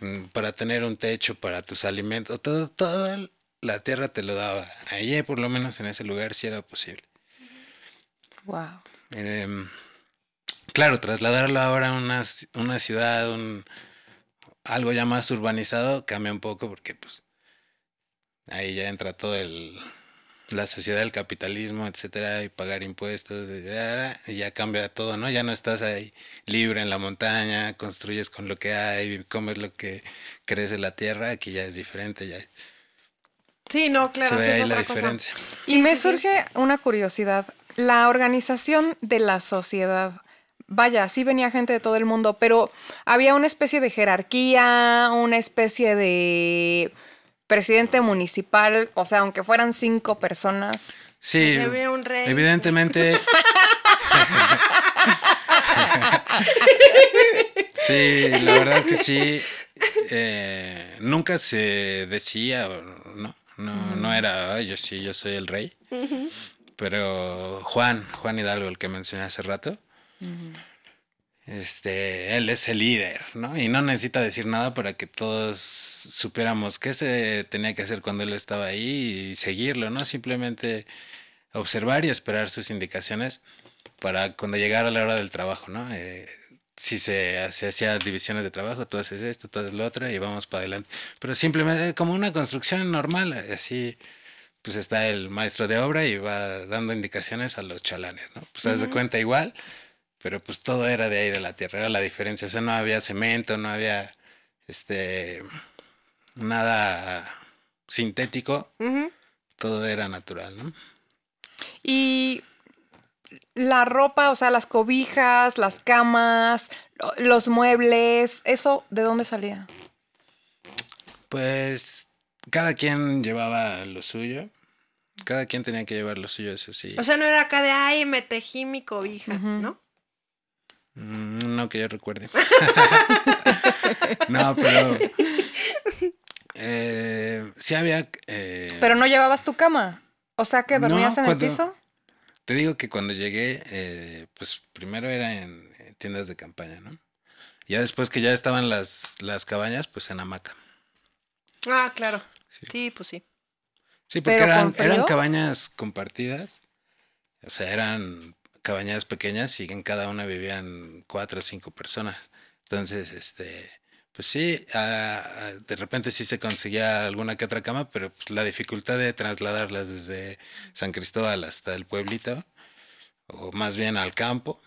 mm, para tener un techo, para tus alimentos, todo, todo la tierra te lo daba. Ahí, por lo menos en ese lugar, sí era posible. Wow. Em, claro, trasladarlo ahora a una, una ciudad, un, algo ya más urbanizado, cambia un poco porque pues ahí ya entra todo el la sociedad, el capitalismo, etcétera, y pagar impuestos, y ya, y ya cambia todo, ¿no? Ya no estás ahí libre en la montaña, construyes con lo que hay, comes lo que crece la tierra, aquí ya es diferente, ya Sí, no, claro, se sí ve es ahí la otra cosa. diferencia. Y me surge una curiosidad. La organización de la sociedad. Vaya, sí venía gente de todo el mundo, pero había una especie de jerarquía, una especie de presidente municipal, o sea, aunque fueran cinco personas. Sí, Se ve un rey. evidentemente. sí, la verdad que sí. eh, nunca se decía, ¿no? No, no era, "Ay, yo sí, yo soy el rey. Pero Juan, Juan Hidalgo, el que mencioné hace rato, este, él es el líder, ¿no? Y no necesita decir nada para que todos supiéramos qué se tenía que hacer cuando él estaba ahí y seguirlo, ¿no? Simplemente observar y esperar sus indicaciones para cuando llegara la hora del trabajo, ¿no? Eh, si se, se hacía divisiones de trabajo, tú haces esto, tú haces lo otro y vamos para adelante. Pero simplemente como una construcción normal, así pues está el maestro de obra y va dando indicaciones a los chalanes, ¿no? Pues haz de cuenta igual, pero pues todo era de ahí de la tierra, era la diferencia, o sea, no había cemento, no había este nada sintético, todo era natural, ¿no? Y la ropa, o sea, las cobijas, las camas, lo- los muebles, ¿eso de dónde salía? Pues cada quien llevaba lo suyo. Cada quien tenía que llevar lo suyo, eso sí. O sea, no era acá de, ay, me tejí mi cobija, ¿no? Mm, no que yo recuerde. no, pero eh, sí había. eh, Pero no llevabas tu cama. O sea, que No, dormías en cuando- el piso. Te digo que cuando llegué, eh, pues primero era en, tiendas de campaña, ¿no? Ya después que ya estaban las, las cabañas, pues en hamaca. Ah, claro. Sí, pues sí. Sí, porque ¿Pero eran, eran cabañas compartidas. O sea, eran cabañas pequeñas y en cada una vivían cuatro o cinco personas. Entonces, este, pues sí, ah, ah, de repente sí se conseguía alguna que otra cama, pero pues, la dificultad de trasladarlas desde San Cristóbal hasta el pueblito, o más bien al campo,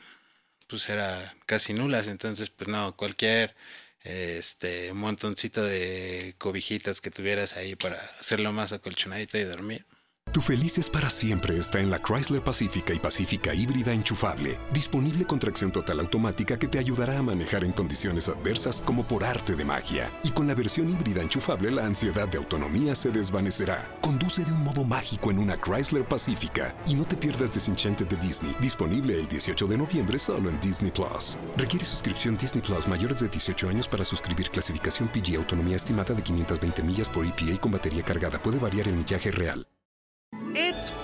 pues era casi nulas. Entonces, pues no, cualquier este, montoncito de cobijitas que tuvieras ahí para hacerlo más acolchonadita y dormir. Tu felices para siempre está en la Chrysler Pacífica y Pacífica híbrida enchufable, disponible con tracción total automática que te ayudará a manejar en condiciones adversas como por arte de magia. Y con la versión híbrida enchufable la ansiedad de autonomía se desvanecerá. Conduce de un modo mágico en una Chrysler Pacífica y no te pierdas Desenchanted de Disney, disponible el 18 de noviembre solo en Disney Plus. Requiere suscripción Disney Plus mayores de 18 años para suscribir clasificación PG autonomía estimada de 520 millas por EPA con batería cargada. Puede variar el millaje real.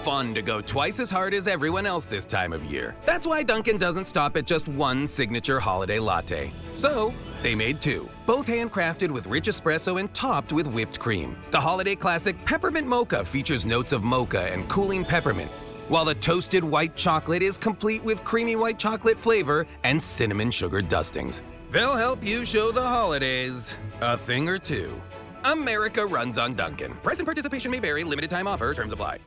Fun to go twice as hard as everyone else this time of year. That's why Duncan doesn't stop at just one signature holiday latte. So, they made two, both handcrafted with rich espresso and topped with whipped cream. The holiday classic Peppermint Mocha features notes of mocha and cooling peppermint, while the toasted white chocolate is complete with creamy white chocolate flavor and cinnamon sugar dustings. They'll help you show the holidays a thing or two. America runs on Duncan. Price and participation may vary. Limited time offer. Terms apply.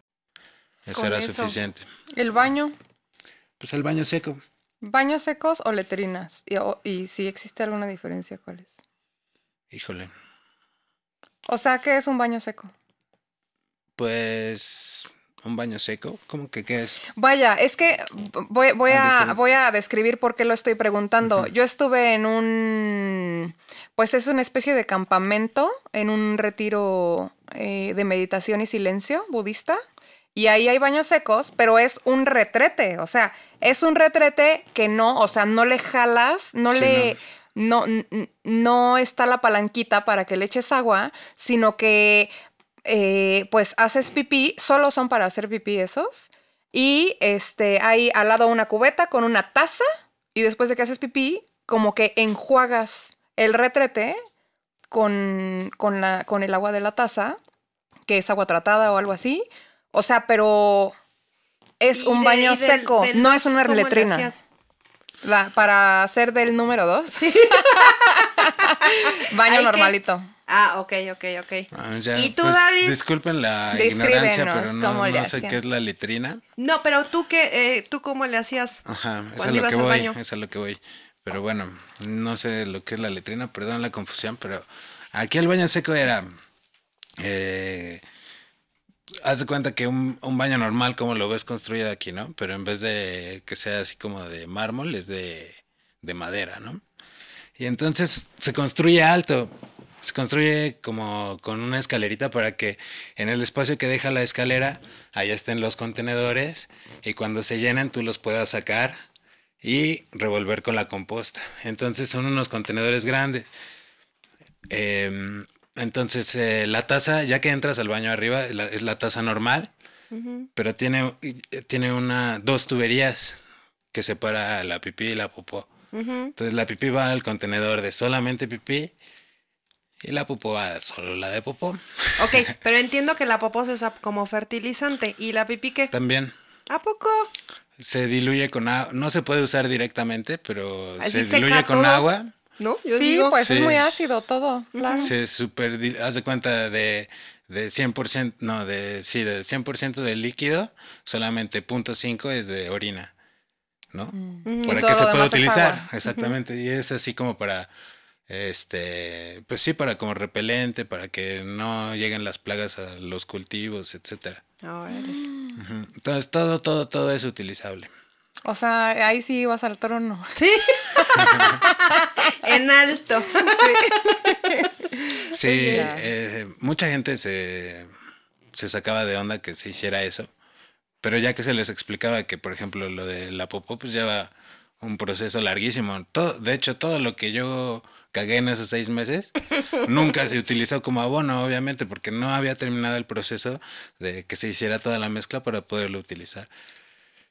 Eso Con era eso. suficiente. El baño, Pues el baño seco. baños secos o letrinas. Y, o- y si existe alguna diferencia, ¿cuál es? Híjole. O sea, ¿qué es un baño seco? Pues un baño seco, ¿cómo que qué es? Vaya, es que voy, voy Ah, a, voy a describir por qué lo estoy preguntando. Yo estuve en un, pues es una especie de campamento, en un retiro eh, de meditación y silencio budista. Y ahí hay baños secos, pero es un retrete. O sea, es un retrete que no, o sea, no le jalas, no Sí, le... No, no está la palanquita para que le eches agua, sino que eh, pues haces pipí, solo son para hacer pipí esos. Y este, hay al lado una cubeta con una taza y después de que haces pipí, como que enjuagas el retrete con, con, la, con el agua de la taza, que es agua tratada o algo así. O sea, pero es un de- baño del- seco, del no dos, es una ¿cómo le letrina. hacías? La- para hacer del número dos. baño Hay que- normalito. Ah, ok, ok, ok. Ah, ya, ¿Y tú, pues, David? Disculpen la Descríbenos ignorancia, pero no, cómo le no sé qué es la litrina. No, pero tú qué, eh, tú cómo le hacías Ajá, es a lo que voy, baño. es a lo que voy. Pero bueno, no sé lo que es la letrina, perdón la confusión, pero aquí el baño seco era, eh, haz cuenta que un, un baño normal como lo ves construido aquí, ¿no? Pero en vez de que sea así como de mármol, es de, de madera, ¿no? Y entonces se construye alto, se construye como con una escalerita para que en el espacio que deja la escalera, allá estén los contenedores y cuando se llenen tú los puedas sacar y revolver con la composta. Entonces son unos contenedores grandes. Em, entonces eh, la taza, ya que entras al baño arriba, la- es la taza normal, pero tiene, tiene una, dos tuberías que separa la pipí y la popó. Entonces la pipí va al contenedor de solamente pipí y la popó va solo la de popó. Ok, pero entiendo que la popó se usa como fertilizante y la pipí qué. También ¿A poco? se diluye con agua, no se puede usar directamente, pero Así se diluye con todo. agua. ¿No? Yo Sí, digo- pues es muy ácido todo, claro. Se super, haz de cuenta de, de 100%, no, de, sí, del 100% del líquido, solamente 0.5 es de orina, ¿no? Y Para que se pueda utilizar, exactamente. Y es así como para, este, pues sí, para como repelente, para que no lleguen las plagas a los cultivos, etcétera. Entonces todo, todo, todo es utilizable. O sea, ahí sí vas al trono. Sí. en alto. Sí, Ya. eh, mucha gente se, se sacaba de onda que se hiciera eso, pero ya que se les explicaba que, por ejemplo, lo de la popó, pues lleva un proceso larguísimo. Todo, de hecho, todo lo que yo cagué en esos seis meses nunca se utilizó como abono, obviamente, porque no había terminado el proceso de que se hiciera toda la mezcla para poderlo utilizar.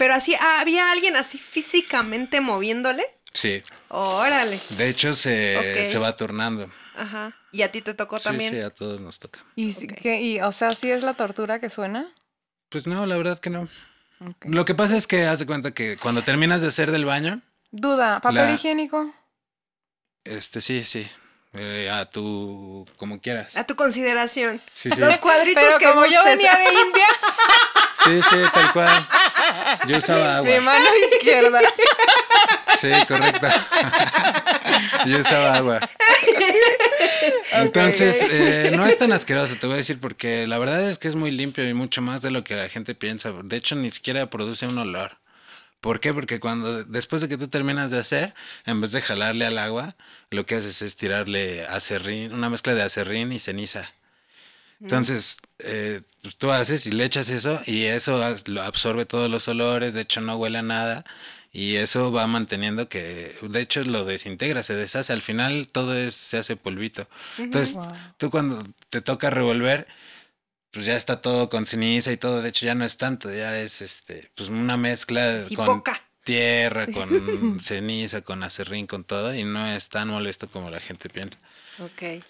Pero así, ¿había alguien así físicamente moviéndole? Sí, Órale. de hecho se, se va turnando. Ajá. ¿Y a ti te tocó Sí, también? sí, a todos nos toca. Y, sí Ok. que- y, o sea, sí es la tortura que suena. Pues no, la verdad que no. Lo que pasa es que haz de cuenta que cuando terminas de hacer del baño, Duda, papel La- higiénico. este sí, sí, eh, a tu como quieras. A tu consideración. Sí, sí. Los cuadritos Pero que como yo venía de India, Sí, sí, tal cual. Yo usaba agua. mi mano izquierda. Sí, correcto. Yo usaba agua. Entonces, eh, no es tan asqueroso, te voy a decir, porque la verdad es que es muy limpio y mucho más de lo que la gente piensa. De hecho, ni siquiera produce un olor. ¿Por qué? Porque cuando después de que tú terminas de hacer, en vez de jalarle al agua, lo que haces es tirarle acerrín, una mezcla de acerrín y ceniza. Entonces, eh, pues, tú haces y le echas eso y eso lo absorbe todos los olores, de hecho no huele a nada y eso va manteniendo que, de hecho lo desintegra, se deshace, al final todo es, se hace polvito. Entonces, tú cuando te toca revolver, pues ya está todo con ceniza y todo, de hecho ya no es tanto, ya es este, pues una mezcla con poca. tierra, con ceniza, con acerrín, con todo y no es tan molesto como la gente piensa. Ok.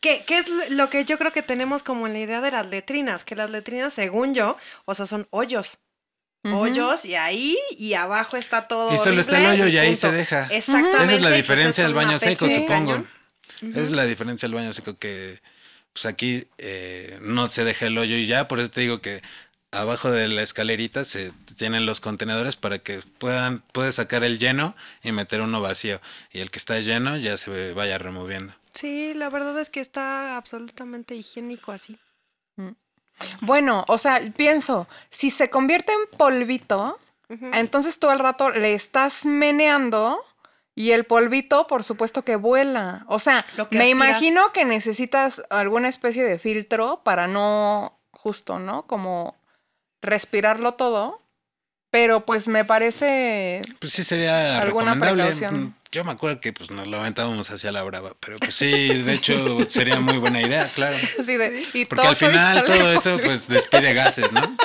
¿Qué, ¿Qué es lo que yo creo que tenemos como en la idea de las letrinas? Que las letrinas, según yo, o sea, son hoyos. Hoyos y ahí y abajo está todo. Y solo está el hoyo y ahí punto. se deja. Exactamente. Esa es la pues diferencia del baño seco, supongo. Esa es la diferencia del baño seco que pues aquí eh, no se deja el hoyo y ya, por eso te digo que abajo de la escalerita se tienen los contenedores para que puedan puedes sacar el lleno y meter uno vacío y el que está lleno ya se vaya removiendo. Sí, la verdad es que está absolutamente higiénico así. Bueno, o sea, pienso, si se convierte en polvito, entonces todo el rato le estás meneando y el polvito, por supuesto que vuela. O sea, Lo que me aspiras. imagino que necesitas alguna especie de filtro para no, justo, ¿no? Como respirarlo todo. Pero pues me parece... Pues sí sería ¿Alguna recomendable. precaución? Yo me acuerdo que pues nos lo aventábamos hacia la brava, pero pues sí, de hecho sería muy buena idea, claro. De... Y Porque al final todo eso pues despide gases, ¿no?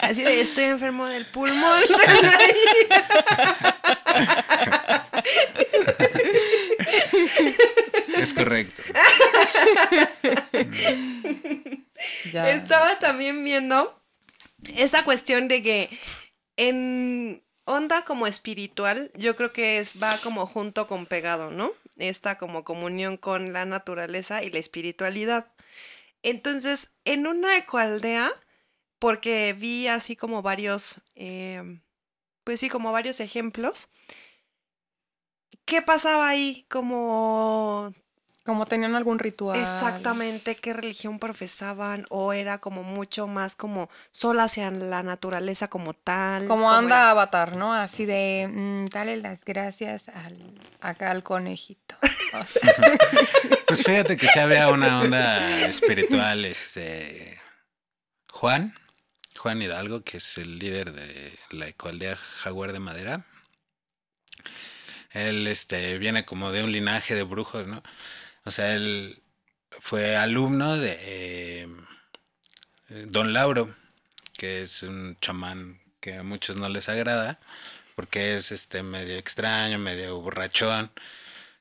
Así de estoy enfermo del pulmón. Es correcto. Ya. Estaba también viendo esta cuestión de que en onda como espiritual, yo creo que es, va como junto con pegado, ¿no? Esta como comunión con la naturaleza y la espiritualidad. Entonces, en una ecoaldea, porque vi así como varios, eh, pues sí, como varios ejemplos. ¿Qué pasaba ahí? Como Como tenían algún ritual. exactamente qué religión profesaban o era como mucho más como solo hacia la naturaleza como tal. Como ¿Cómo anda era? Avatar, ¿no? Así de, mm, dale las gracias al, acá al conejito. O sea, Pues fíjate que se había una onda espiritual, este Juan, Juan Hidalgo, que es el líder de la ecoaldea Jaguar de Madera. Él este viene como de un linaje de brujos, ¿no? O sea, él fue alumno de eh, Don Lauro, que es un chamán que a muchos no les agrada, porque es este medio extraño, medio borrachón,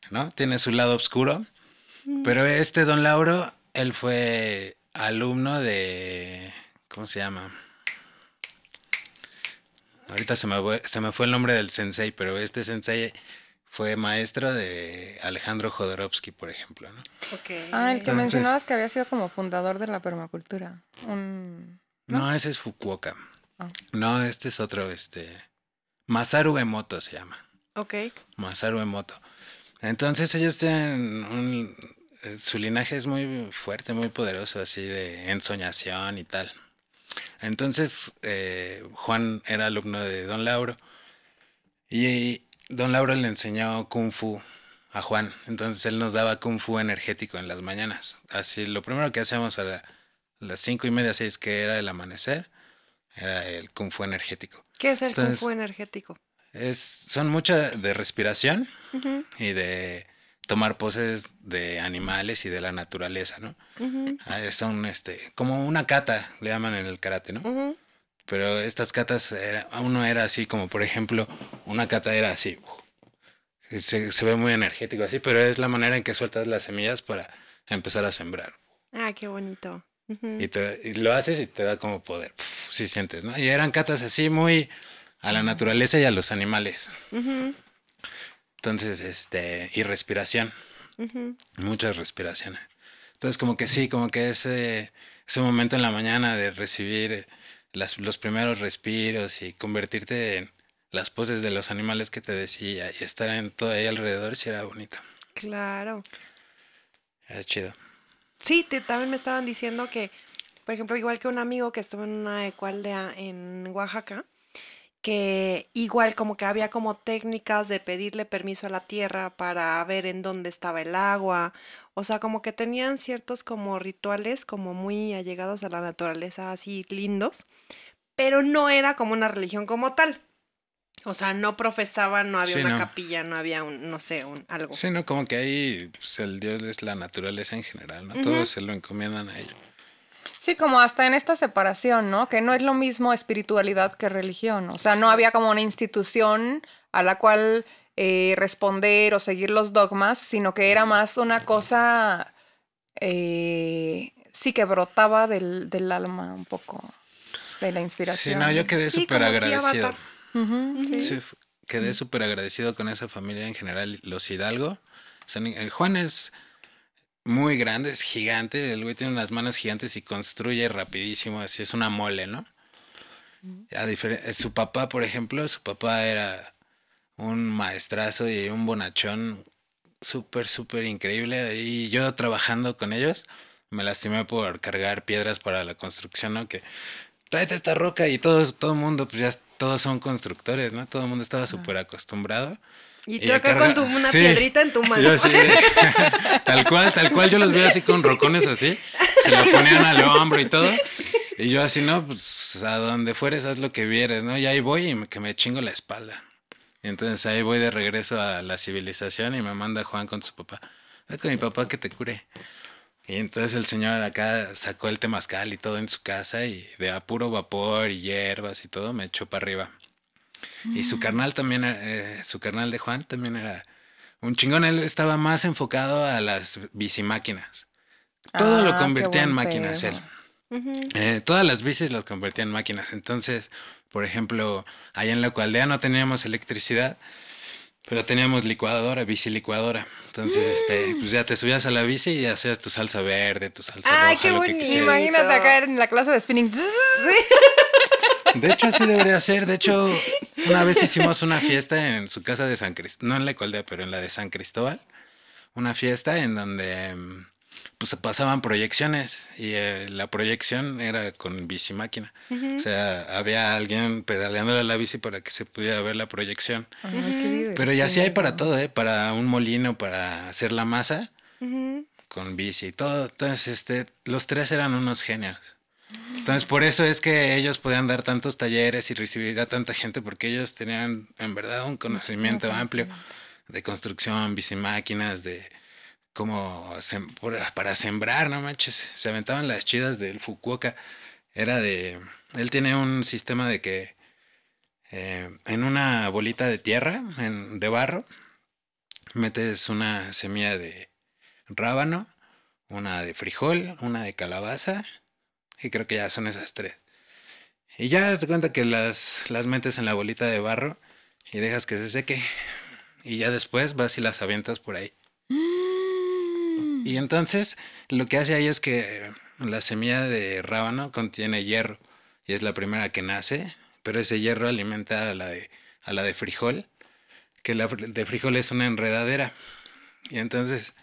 ¿no? Tiene su lado oscuro. Pero este Don Lauro, él fue alumno de. ¿Cómo se llama? Ahorita se me, fue, se me fue el nombre del sensei, pero este sensei fue maestro de Alejandro Jodorowsky, por ejemplo, ¿no? Ok. ah, el que Entonces- mencionabas que había sido como fundador de la permacultura. Un... No, ese es Fukuoka. Ah. No, este es otro, este. Masaru Emoto se llama. Ok. Masaru Emoto. Entonces ellos tienen un, su linaje es muy fuerte, muy poderoso, así de ensoñación y tal. Entonces eh, Juan era alumno de Don Lauro y Don Lauro le enseñó kung fu a Juan. Entonces él nos daba kung fu energético en las mañanas. Así lo primero que hacíamos a la- las cinco y media, seis que era el amanecer, era el kung fu energético. ¿Qué es el Entonces- kung fu energético? Es, son muchas de respiración y de tomar poses de animales y de la naturaleza, ¿no? Ah, Son este, como una kata, le llaman en el karate, ¿no? Pero estas katas, era, uno era así, como por ejemplo, una kata era así. Se, se ve muy energético así, pero es la manera en que sueltas las semillas para empezar a sembrar. Ah, qué bonito. Y, te- y lo haces y te da como poder. Si sientes, ¿no? Y eran catas así muy a la naturaleza y a los animales. Entonces, este, y respiración. Muchas respiraciones. Entonces, como que sí, como que ese, ese momento en la mañana de recibir las, los primeros respiros y convertirte en las poses de los animales que te decía y estar en todo ahí alrededor, sí era bonito. Claro. Era chido. Sí, te- también me estaban diciendo que, por ejemplo, igual que un amigo que estuvo en una ecualdea en Oaxaca, que igual como que había como técnicas de pedirle permiso a la tierra para ver en dónde estaba el agua, o sea, como que tenían ciertos como rituales como muy allegados a la naturaleza, así lindos, pero no era como una religión como tal. O sea, no profesaban, no había Sí, una no. capilla, no había un, no sé, un algo. Sí, no, como que ahí pues, el dios es la naturaleza en general, ¿no? Todos se lo encomiendan a ello. Sí, como hasta en esta separación, ¿no? Que no es lo mismo espiritualidad que religión. O sea, no había como una institución a la cual eh, responder o seguir los dogmas, sino que era más una cosa, eh, sí, que brotaba del, del alma un poco, de la Sí, inspiración. no, yo quedé Sí, súper agradecido. Sí. Sí, quedé súper agradecido con esa familia en general, los Hidalgo. Son- el Juan es muy grande, es gigante, el güey tiene unas manos gigantes y construye rapidísimo, así es una mole, ¿no? A eh, su papá, por ejemplo, su papá era un maestrazo y un bonachón súper, súper increíble. Y yo trabajando con ellos, me lastimé por cargar piedras para la construcción, ¿no? Que tráete esta roca y todo, todo el mundo, pues ya todos son constructores, ¿no? Todo el mundo estaba súper acostumbrado. Y tú acá carga- con tu, una Sí. piedrita en tu mano. Yo así, de- tal cual, tal cual, yo los veo así con rocones así, se lo ponían al hombro y todo, y yo así, no, pues a donde fueres haz lo que vieres, ¿no? Y ahí voy y me, que me chingo la espalda. Y entonces ahí voy de regreso a la civilización y me manda Juan con su papá, ve con mi papá que te cure. Y entonces el señor acá sacó el temazcal y todo en su casa y de a puro vapor y hierbas y todo me echó para arriba. Y su carnal también, eh, su carnal de Juan también era un chingón. Él estaba más enfocado a las bicimáquinas. Todo Ah, lo qué convertía en máquinas pedo. él. Eh, todas las bicis las convertía en máquinas. Entonces, por ejemplo, allá en la cualdea no teníamos electricidad, pero teníamos licuadora, bici licuadora. Entonces, este, pues ya te subías a la bici y hacías tu salsa verde, tu salsa Ay, roja, qué lo que bonito. quisieras. Imagínate acá en la clase de spinning. De hecho, así debería ser. De hecho, una vez hicimos una fiesta en su casa de San Cristóbal, no en la Ecualdea, pero en la de San Cristóbal. Una fiesta en donde mm, pues pasaban proyecciones y eh, la proyección era con bici máquina. O sea, había alguien pedaleando la bici para que se pudiera ver la proyección. Pero ya sí hay para todo, ¿eh? Para un molino, para hacer la masa, con bici y todo. Entonces, este, los tres eran unos genios. Entonces, por eso es que ellos podían dar tantos talleres y recibir a tanta gente, porque ellos tenían en verdad un conocimiento amplio de construcción, bicimáquinas, de cómo sem- para sembrar, no manches. Se aventaban las chidas del Fukuoka. Era de. Él tiene un sistema de que eh, en una bolita de tierra, en- de barro, metes una semilla de rábano, una de frijol, una de calabaza, y creo que ya son esas tres. Y ya se cuenta que las, las metes en la bolita de barro y dejas que se seque. Y ya después vas y las avientas por ahí. Y entonces lo que hace ahí es que la semilla de rábano contiene hierro y es la primera que nace, pero ese hierro alimenta a la de, a la de frijol, que la de frijol es una enredadera. Y entonces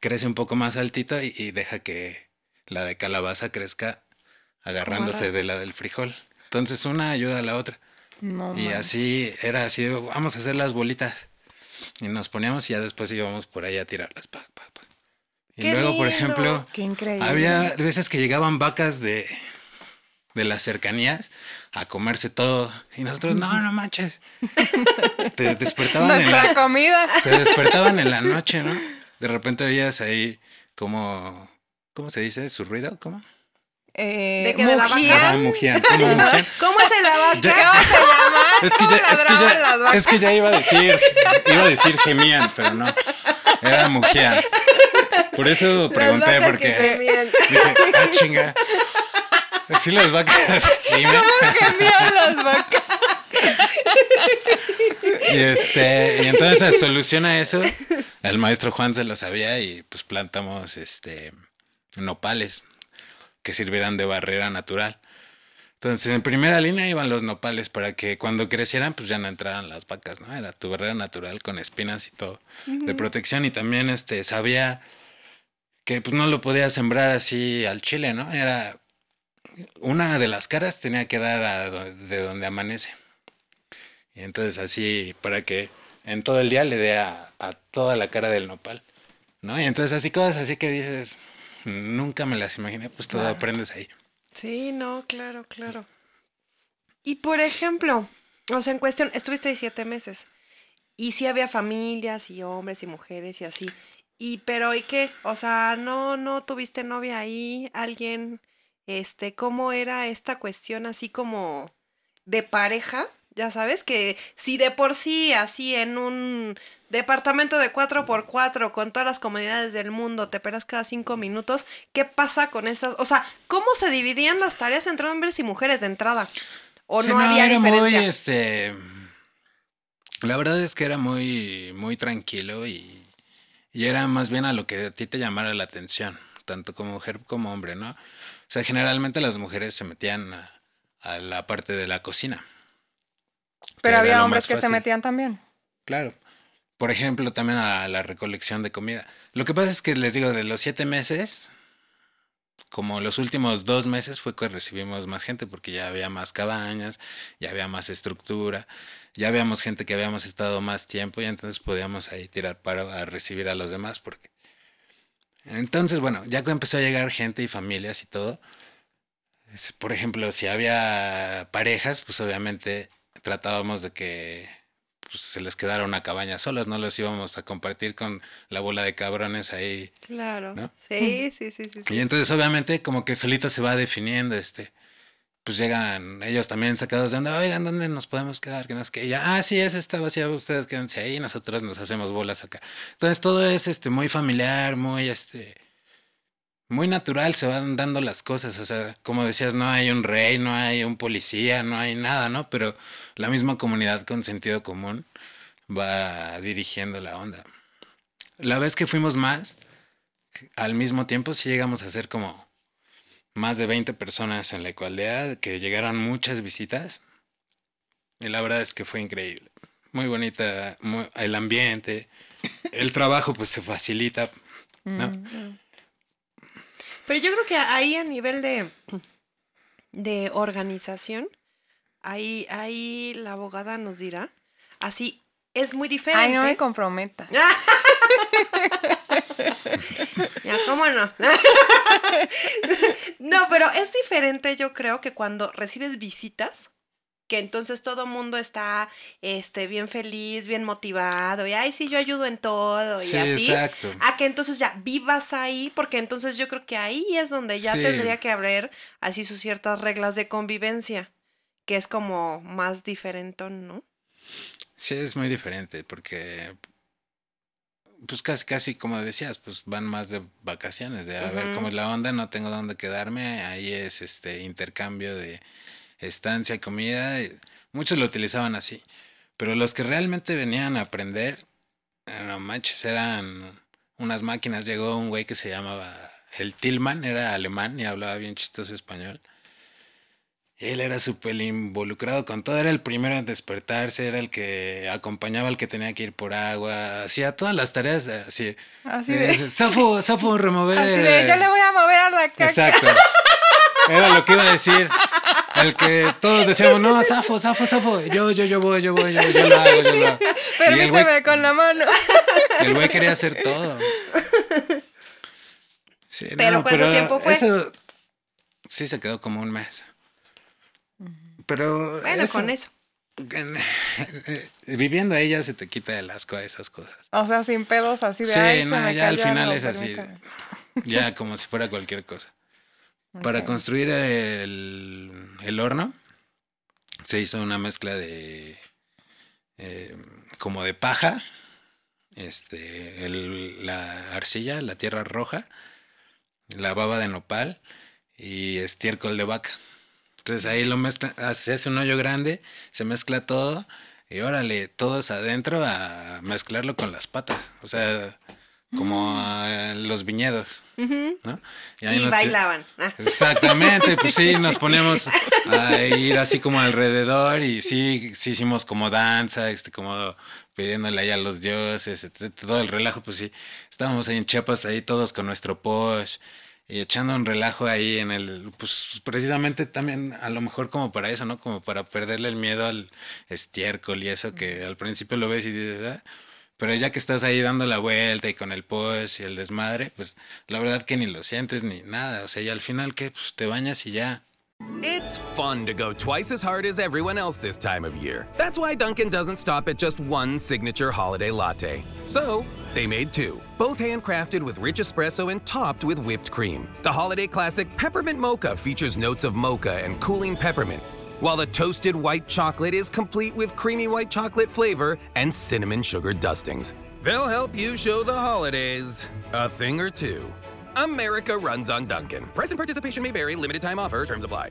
crece un poco más altito y, y deja que la de calabaza crezca agarrándose de la del frijol. Entonces una ayuda a la otra. No, Y así era así, vamos a hacer las bolitas. Y nos poníamos y ya después íbamos por ahí a tirarlas. pa, pa, pa. Y ¡Qué luego, por ejemplo, Qué había veces que llegaban vacas de, de las cercanías a comerse todo. Y nosotros, no, no manches. Te despertaban en Nuestra la, comida. te despertaban en la noche, ¿no? De repente oías ahí como, ¿cómo se dice? ¿Su ruido? ¿Cómo? Eh, ¿De qué, de la vaca? mugían. Ah, mugían. ¿Cómo? ¿Cómo es el vaca? ¿Cómo se llama? Es que, ¿Cómo ya, es, que ladraban ya- las vacas? es que ya iba a decir, iba a decir gemían, pero no. Era mugían. Por eso pregunté, vacas porque que dije, ah, chinga. Sí, las vacas gimen. Gemían las vacas. Y este, y entonces a solución a eso, el maestro Juan se lo sabía y pues plantamos este nopales que sirvieran de barrera natural. Entonces, en primera línea iban los nopales para que cuando crecieran, pues ya no entraran las vacas, ¿no? Era tu barrera natural con espinas y todo de protección. Y también este sabía que pues no lo podía sembrar así al chile, ¿no? Era una de las caras tenía que dar a de donde amanece. Y entonces así para que en todo el día le dé a, a toda la cara del nopal, ¿no? Y entonces así cosas así que dices, nunca me las imaginé, pues todo aprendes ahí. Sí, no, claro, claro. Y por ejemplo, o sea, en cuestión, estuviste ahí siete meses. Y sí había familias y hombres y mujeres y así. Y pero ¿y qué? O sea, no, no tuviste novia ahí, alguien, este, ¿cómo era esta cuestión así como de pareja? Ya sabes que si de por sí así en un departamento de 4x4 con todas las comunidades del mundo te pelas cada cinco minutos, ¿qué pasa con esas? O sea, ¿cómo se dividían las tareas entre hombres y mujeres de entrada? ¿O Sí, no, había era diferencia? muy, este, la verdad es que era muy, muy tranquilo y, y era más bien a lo que a ti te llamara la atención, tanto como mujer como hombre, ¿no? O sea, generalmente las mujeres se metían a, a la parte de la cocina. Pero había hombres que se metían también. Claro. Por ejemplo, también a la recolección de comida. Lo que pasa es que les digo, de los siete meses, como los últimos dos meses fue que recibimos más gente porque ya había más cabañas, ya había más estructura, ya habíamos gente que habíamos estado más tiempo y entonces podíamos ahí tirar paro a recibir a los demás porque... Entonces, bueno, ya que empezó a llegar gente y familias y todo, por ejemplo, si había parejas, pues obviamente tratábamos de que pues, se les quedara una cabaña solos, no los íbamos a compartir con la bola de cabrones ahí. Claro. ¿No? Sí, sí, sí, sí. sí. Y entonces obviamente como que solito se va definiendo este. Pues llegan ellos también sacados de onda, oigan, ¿dónde nos podemos quedar? Que no es que ya, ah, sí, esa está vacía, ustedes quédense ahí, nosotros nos hacemos bolas acá. Entonces todo es este muy familiar, muy este muy natural se van dando las cosas, o sea, como decías, no hay un rey, no hay un policía, no hay nada, ¿no? Pero la misma comunidad con sentido común va dirigiendo la onda. La vez que fuimos más, al mismo tiempo sí llegamos a ser como más de 20 personas en la ecualdea, que llegaron muchas visitas. Y la verdad es que fue increíble. Muy bonita el ambiente, el trabajo pues se facilita, ¿no? Pero yo creo que ahí a nivel de, de organización, ahí, ahí la abogada nos dirá, así es muy diferente. Ay, no me comprometas. Ya, ¿cómo no? no, pero es diferente yo creo que cuando recibes visitas, que entonces todo mundo está este, bien feliz, bien motivado, y ay, sí, yo ayudo en todo, y Sí, así. exacto. A que entonces ya vivas ahí, porque entonces yo creo que ahí es donde ya Sí. tendría que haber así sus ciertas reglas de convivencia, que es como más diferente, ¿no? Sí, es muy diferente porque, pues casi, casi como decías, pues van más de vacaciones, de a ver cómo es la onda, no tengo dónde quedarme, ahí es este intercambio de estancia, comida, y muchos lo utilizaban así, pero los que realmente venían a aprender, eh, no manches, eran unas máquinas, llegó un güey que se llamaba el Tillman, era alemán y hablaba bien chistoso español. Él era súper involucrado con todo, era el primero en despertarse, era el que acompañaba al que tenía que ir por agua, hacía todas las tareas así. Así eh, de- Safo, Safo, remover. Así de, yo le voy a mover a la caca. Exacto. Era lo que iba a decir. El que todos decíamos, no, Safo, Safo, Safo. Yo, yo, yo voy, yo voy, yo, yo lo hago, yo lo hago. El güey- Permíteme con la mano. el güey quería hacer todo. Sí, Pero, ¿cuánto tiempo fue? Eso sí se quedó como un mes. Pero. Bueno, con eso. Viviendo ahí ya se te quita el asco a esas cosas. O sea, sin pedos así de Sí, ay, se no, me ya al final es así. permítame". Ya como si fuera cualquier cosa. Para construir el, el horno se hizo una mezcla de eh, como de paja, este, el- la arcilla, la tierra roja, la baba de nopal y estiércol de vaca. Entonces ahí lo mezcla, ah, se hace un hoyo grande, se mezcla todo y órale, todos adentro a mezclarlo con las patas. O sea, como a los viñedos, ¿no? ahí Y nos- bailaban. Ah. Exactamente, pues sí, nos poníamos a ir así como alrededor y sí, sí hicimos como danza, este, como pidiéndole ahí a los dioses, etc, todo el relajo, pues sí, estábamos ahí en Chiapas, ahí todos con nuestro posh y echando un relajo ahí en el, pues precisamente también a lo mejor como para eso, ¿no? Como para perderle el miedo al estiércol y eso que al principio lo ves y dices, ah, pero ya que estás ahí dando la vuelta y con el post y el desmadre, pues la verdad que ni lo sientes ni nada. O sea, y al final que pues, te bañas y ya. It's fun to go twice as hard as everyone else this time of year. That's why Dunkin' doesn't stop at just one signature holiday latte. So, they made two, both handcrafted with rich espresso and topped with whipped cream. The holiday classic Peppermint Mocha features notes of mocha and cooling peppermint, while the toasted white chocolate is complete with creamy white chocolate flavor and cinnamon sugar dustings. They'll help you show the holidays a thing or two. America runs on Dunkin'. Price and participation may vary, limited time offer, terms apply.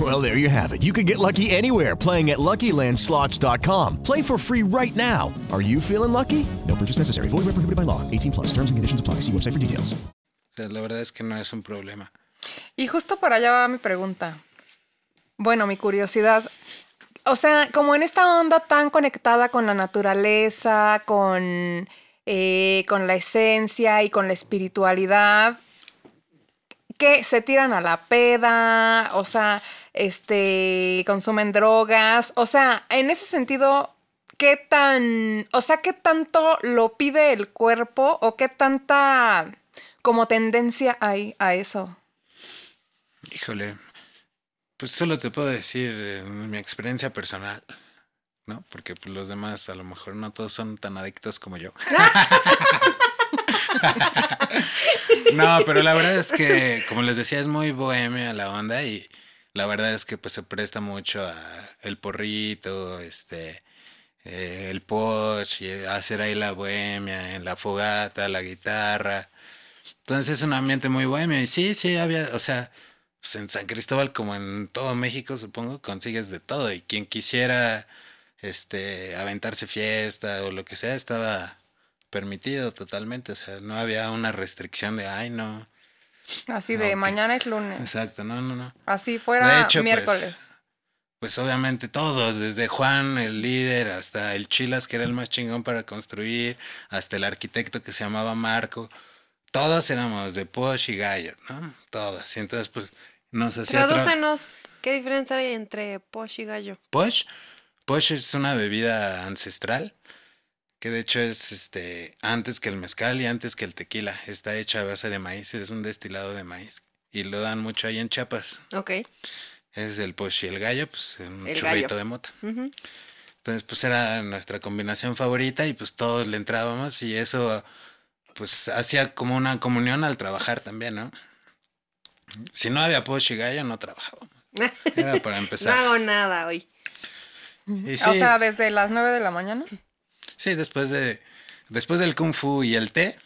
Well, there you have it. You can get lucky anywhere playing at LuckyLandSlots.com. Play for free right now. Are you feeling lucky? No purchase necessary. Void where prohibited by law. 18 plus. Terms and conditions apply. See website for details. La verdad es que no es un problema. Y justo para allá va mi pregunta. Bueno, mi curiosidad. O sea, como en esta onda tan conectada con la naturaleza, con, eh, con la esencia y con la espiritualidad, que se tiran a la peda, o sea, este, consumen drogas, o sea, en ese sentido, ¿qué tan, o sea, qué tanto lo pide el cuerpo o qué tanta como tendencia hay a eso? Híjole, pues solo te puedo decir eh, mi experiencia personal, ¿no? Porque pues, los demás a lo mejor no todos son tan adictos como yo. no, pero la verdad es que, como les decía, es muy bohemia la onda y la verdad es que pues se presta mucho a el porrito, este, eh, el posh, y hacer ahí la bohemia, la fogata, la guitarra. Entonces es un ambiente muy bohemio. Y sí, sí, había, o sea, pues en San Cristóbal, como en todo México, supongo, consigues de todo. Y quien quisiera este aventarse fiesta o lo que sea, estaba permitido totalmente. O sea, no había una restricción de ay no. Así No, de mañana es lunes. Exacto, no, no, no. Así De fuera hecho, pues, miércoles. Pues obviamente todos, desde Juan, el líder, hasta el Chilas, que era el más chingón para construir, hasta el arquitecto que se llamaba Marco. Todos éramos de Posh y Gallo, ¿no? Todos. Y entonces, pues, nos hacía... tra- Tradúcenos, ¿qué diferencia hay entre Posh y Gallo? Posh. Posh es una bebida ancestral que de hecho es este antes que el mezcal y antes que el tequila. Está hecha a base de maíz, es un destilado de maíz. Y lo dan mucho ahí en Chiapas. Ok. Es el Posh y el gallo, pues un El churrito gallo. de mota. Entonces, pues era nuestra combinación favorita y pues todos le entrábamos y eso pues hacía como una comunión al trabajar también, ¿no? Si no había Posh y gallo, no trabajábamos. Era para no empezar. hago nada hoy. Y O sea, desde las 9 de la mañana. Sí, después de después del kung fu y el té,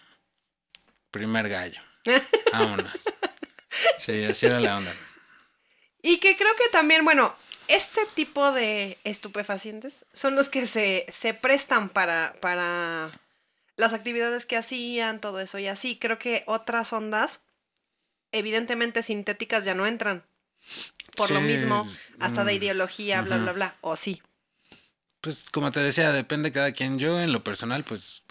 primer gallo. Vámonos. Sí, así era la onda. Y que creo que también, bueno, este tipo de estupefacientes son los que se, se prestan para, para las actividades que hacían, todo eso. Y así creo que otras ondas, evidentemente sintéticas, ya no entran. Por lo mismo, hasta de mm, ideología, bla, bla, bla. O sí. Pues como te decía, depende cada quien. Yo en lo personal, pues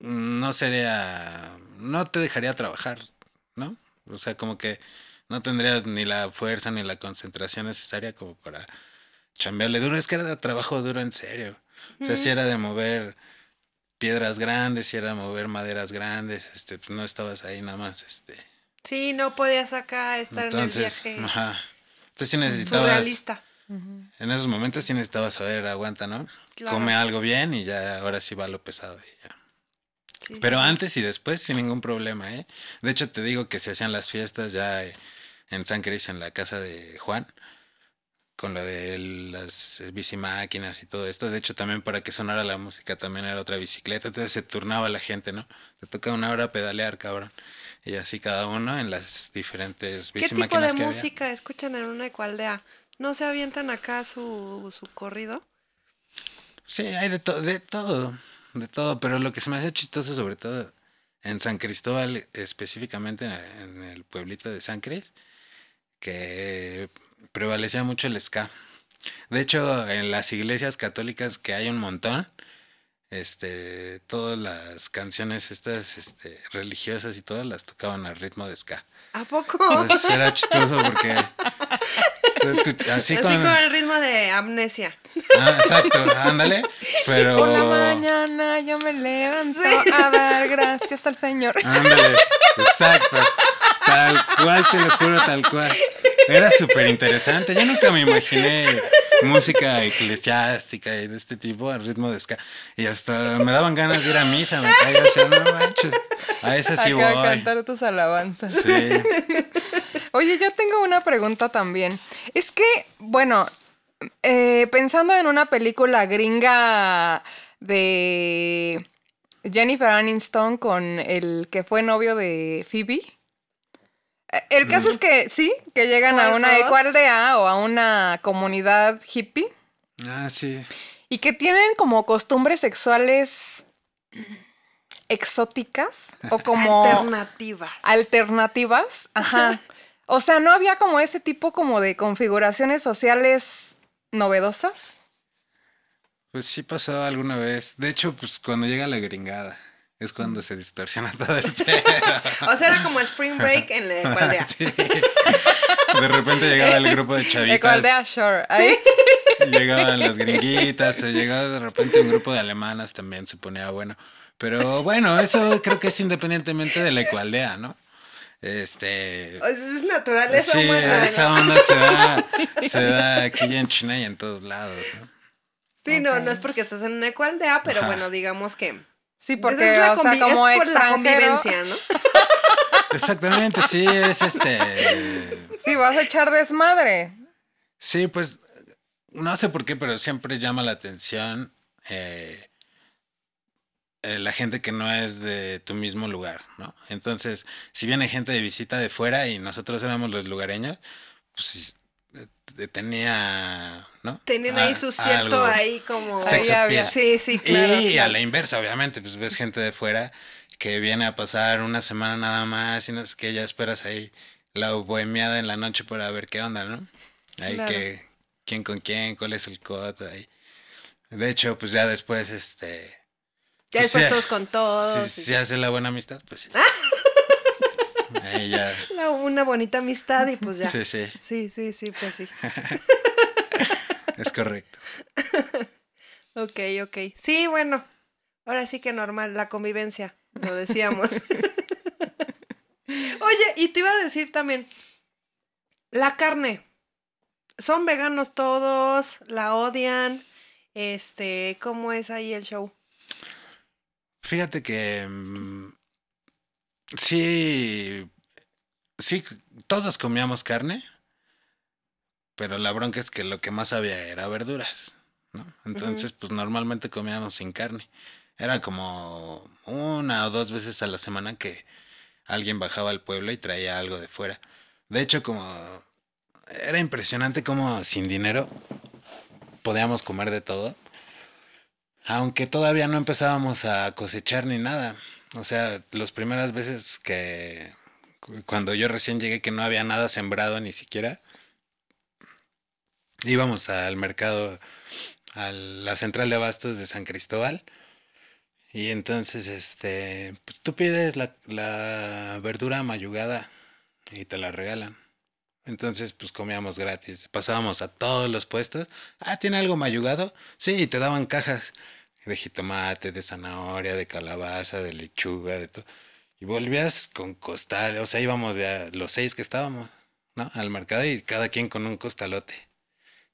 no sería, no te dejaría trabajar, ¿no? O sea, como que no tendrías ni la fuerza ni la concentración necesaria como para chambearle duro. Es que era de trabajo duro en serio. O sea, si era de mover piedras grandes, si era de mover maderas grandes, este, pues no estabas ahí nada más, este. Sí, no podías acá estar Entonces, en el viaje ajá. Entonces sí necesitabas, surrealista. En esos momentos sí necesitabas saber, aguanta, ¿no? Claro. Come algo bien y ya ahora sí va lo pesado y ya. Sí, Pero antes y después sin ningún problema, ¿eh? De hecho te digo que se hacían las fiestas ya eh, en San Cris, en la casa de Juan. con lo de las bicimáquinas y todo esto. De hecho, también para que sonara la música también era otra bicicleta. Entonces se turnaba la gente, ¿no? Te toca una hora pedalear, cabrón. Y así cada uno en las diferentes ¿Qué tipo bicimáquinas de que había. música escuchan en una ecualdea? ¿No se avientan acá su, su corrido? Sí, hay de, to- de todo, de todo, pero lo que se me hace chistoso sobre todo en San Cristóbal, específicamente en, el pueblito de San Cris, que prevalecía mucho el ska. De hecho, en las iglesias católicas que hay un montón, este, todas las canciones estas este, religiosas y todas las tocaban al ritmo de ska. ¿A poco? Entonces era chistoso porque así, Así con, con el ritmo de amnesia. Ah, exacto, ándale, pero Por la mañana yo me levanto a dar gracias al Señor. Ándale, exacto. Tal cual, te lo juro, tal cual. Era súper interesante. Yo nunca me imaginé música eclesiástica y de este tipo al ritmo de ska. Y hasta me daban ganas de ir a misa, me caigo, o sea, no manches. A esa sí Acá a cantar tus alabanzas. Sí. Oye, yo tengo una pregunta también. Es que, bueno, eh, pensando en una película gringa de Jennifer Aniston con el que fue novio de Phoebe. eh, El caso es que sí, que llegan a una ecualdea o a una comunidad hippie Ah, sí. y que tienen como costumbres sexuales exóticas o como Alternativa. alternativas. Ajá. O sea, no había como ese tipo como de configuraciones sociales novedosas. Pues sí pasó alguna vez. De hecho, pues cuando llega la gringada es cuando se distorsiona todo el pedo. O sea, era como Spring Break en la ecualdea. Sí. De repente llegaba el grupo de chavitas. Ecualdea Shore. Ahí. Llegaban las gringuitas, o llegaba de repente un grupo de alemanas también se ponía bueno. Pero bueno, eso creo que es independientemente de la ecualdea, ¿no? Este. Es natural eso, Sí, esa ¿no? onda se da, se da aquí en China y en todos lados, ¿no? Sí, no, no es porque estás en una ecualdea, pero Ajá. bueno, digamos que. Sí, es porque, la o sea, como es por la convivencia, ¿no? Exactamente, sí, es este. Sí, vas a echar desmadre. Sí, pues no sé por qué, pero siempre llama la atención eh, eh, la gente que no es de tu mismo lugar, ¿no? Entonces, si viene gente de visita de fuera y nosotros éramos los lugareños, pues eh, tenía, ¿no? Tenían ahí Ah, su cierto ahí como. Ahí había-. Sí, sí, claro. Y a la inversa, obviamente, pues ves gente de fuera que viene a pasar una semana nada más y no es que ya esperas ahí la bohemiada en la noche para ver qué onda, ¿no? Ahí Claro. que quién con quién, cuál es el coto ahí. De hecho, pues ya después, este... Ya después todos con todos. Si y- se hace la buena amistad, pues sí. Ahí ya. la- una bonita amistad y pues ya. Sí, sí, Sí, sí, sí, pues sí. es correcto. Ok, ok. Sí, bueno. Ahora sí que normal, la convivencia, lo decíamos. Oye, y te iba a decir también, la carne. ¿Son veganos todos? ¿La odian? Este, ¿cómo es ahí el show? Fíjate que mm, sí, sí, todos comíamos carne, pero la bronca es que lo que más había era verduras, ¿no? Entonces, pues normalmente comíamos sin carne. Era como una o dos veces a la semana que alguien bajaba al pueblo y traía algo de fuera. De hecho, como era impresionante como sin dinero podíamos comer de todo. Aunque todavía no empezábamos a cosechar ni nada. O sea, las primeras veces que cu- cuando yo recién llegué que no había nada sembrado ni siquiera, íbamos al mercado, a la central de abastos de San Cristóbal. Y entonces, este, pues tú pides la, la verdura mayugada y te la regalan. Entonces, pues comíamos gratis. Pasábamos a todos los puestos. Ah, ¿tiene algo mayugado? Sí, y te daban cajas de jitomate, de zanahoria, de calabaza, de lechuga, de todo. Y volvías con costal. O sea, íbamos ya los seis que estábamos, ¿no? Al mercado y cada quien con un costalote.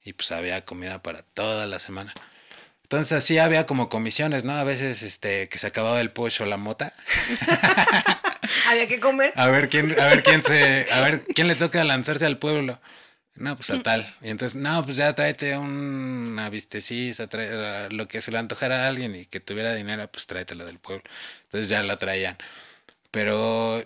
Y pues había comida para toda la semana. Entonces así había como comisiones, ¿no? A veces este que se acababa el pollo o la mota. Había que comer. A ver quién, a ver quién se, a ver quién le toca lanzarse al pueblo. No, pues a tal. Y entonces, no, pues ya tráete una vistecisa, trae, lo que se le antojara a alguien y que tuviera dinero, pues tráetela del pueblo. Entonces ya la traían. Pero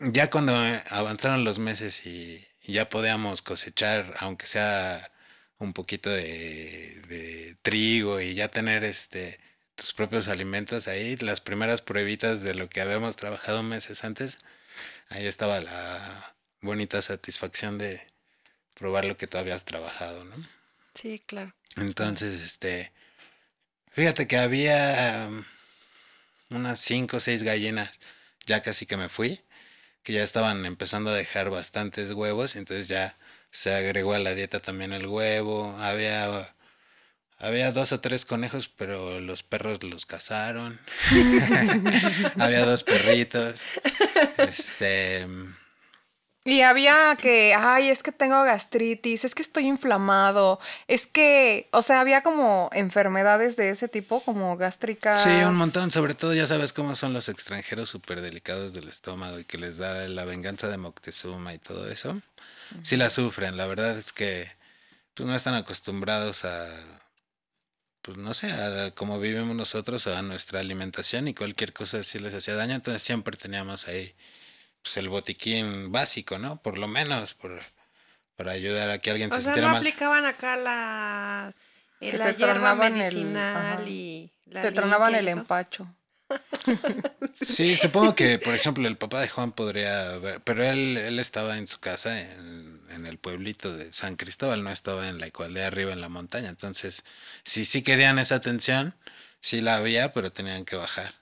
ya cuando avanzaron los meses y, ya podíamos cosechar, aunque sea un poquito de, de, trigo y ya tener este tus propios alimentos ahí, las primeras pruebitas de lo que habíamos trabajado meses antes, ahí estaba la bonita satisfacción de, probar lo que tú habías trabajado, ¿no? Sí, claro. Entonces, este, fíjate que había um, unas cinco o seis gallinas, ya casi que me fui, que ya estaban empezando a dejar bastantes huevos, entonces ya se agregó a la dieta también el huevo, había había dos o tres conejos, pero los perros los cazaron. había dos perritos. Este y había que, ay, es que tengo gastritis, es que estoy inflamado, es que, o sea, había como enfermedades de ese tipo, como gástricas. Sí, un montón, sobre todo ya sabes cómo son los extranjeros súper delicados del estómago y que les da la venganza de Moctezuma y todo eso. Sí la sufren, la verdad es que pues no están acostumbrados a, pues no sé, a cómo vivimos nosotros, a nuestra alimentación y cualquier cosa sí les hacía daño, entonces siempre teníamos ahí pues, el botiquín básico, ¿no? Por lo menos, por, para ayudar a que alguien se o sea, no aplicaban acá la, que la te tronaban el, y Te tronaban el empacho. Sí, supongo que, por ejemplo, el papá de Juan podría ver, pero él, él estaba en su casa en, en, el pueblito de San Cristóbal, no estaba en la de arriba en la montaña. Entonces, si sí querían esa atención, sí la había, pero tenían que bajar.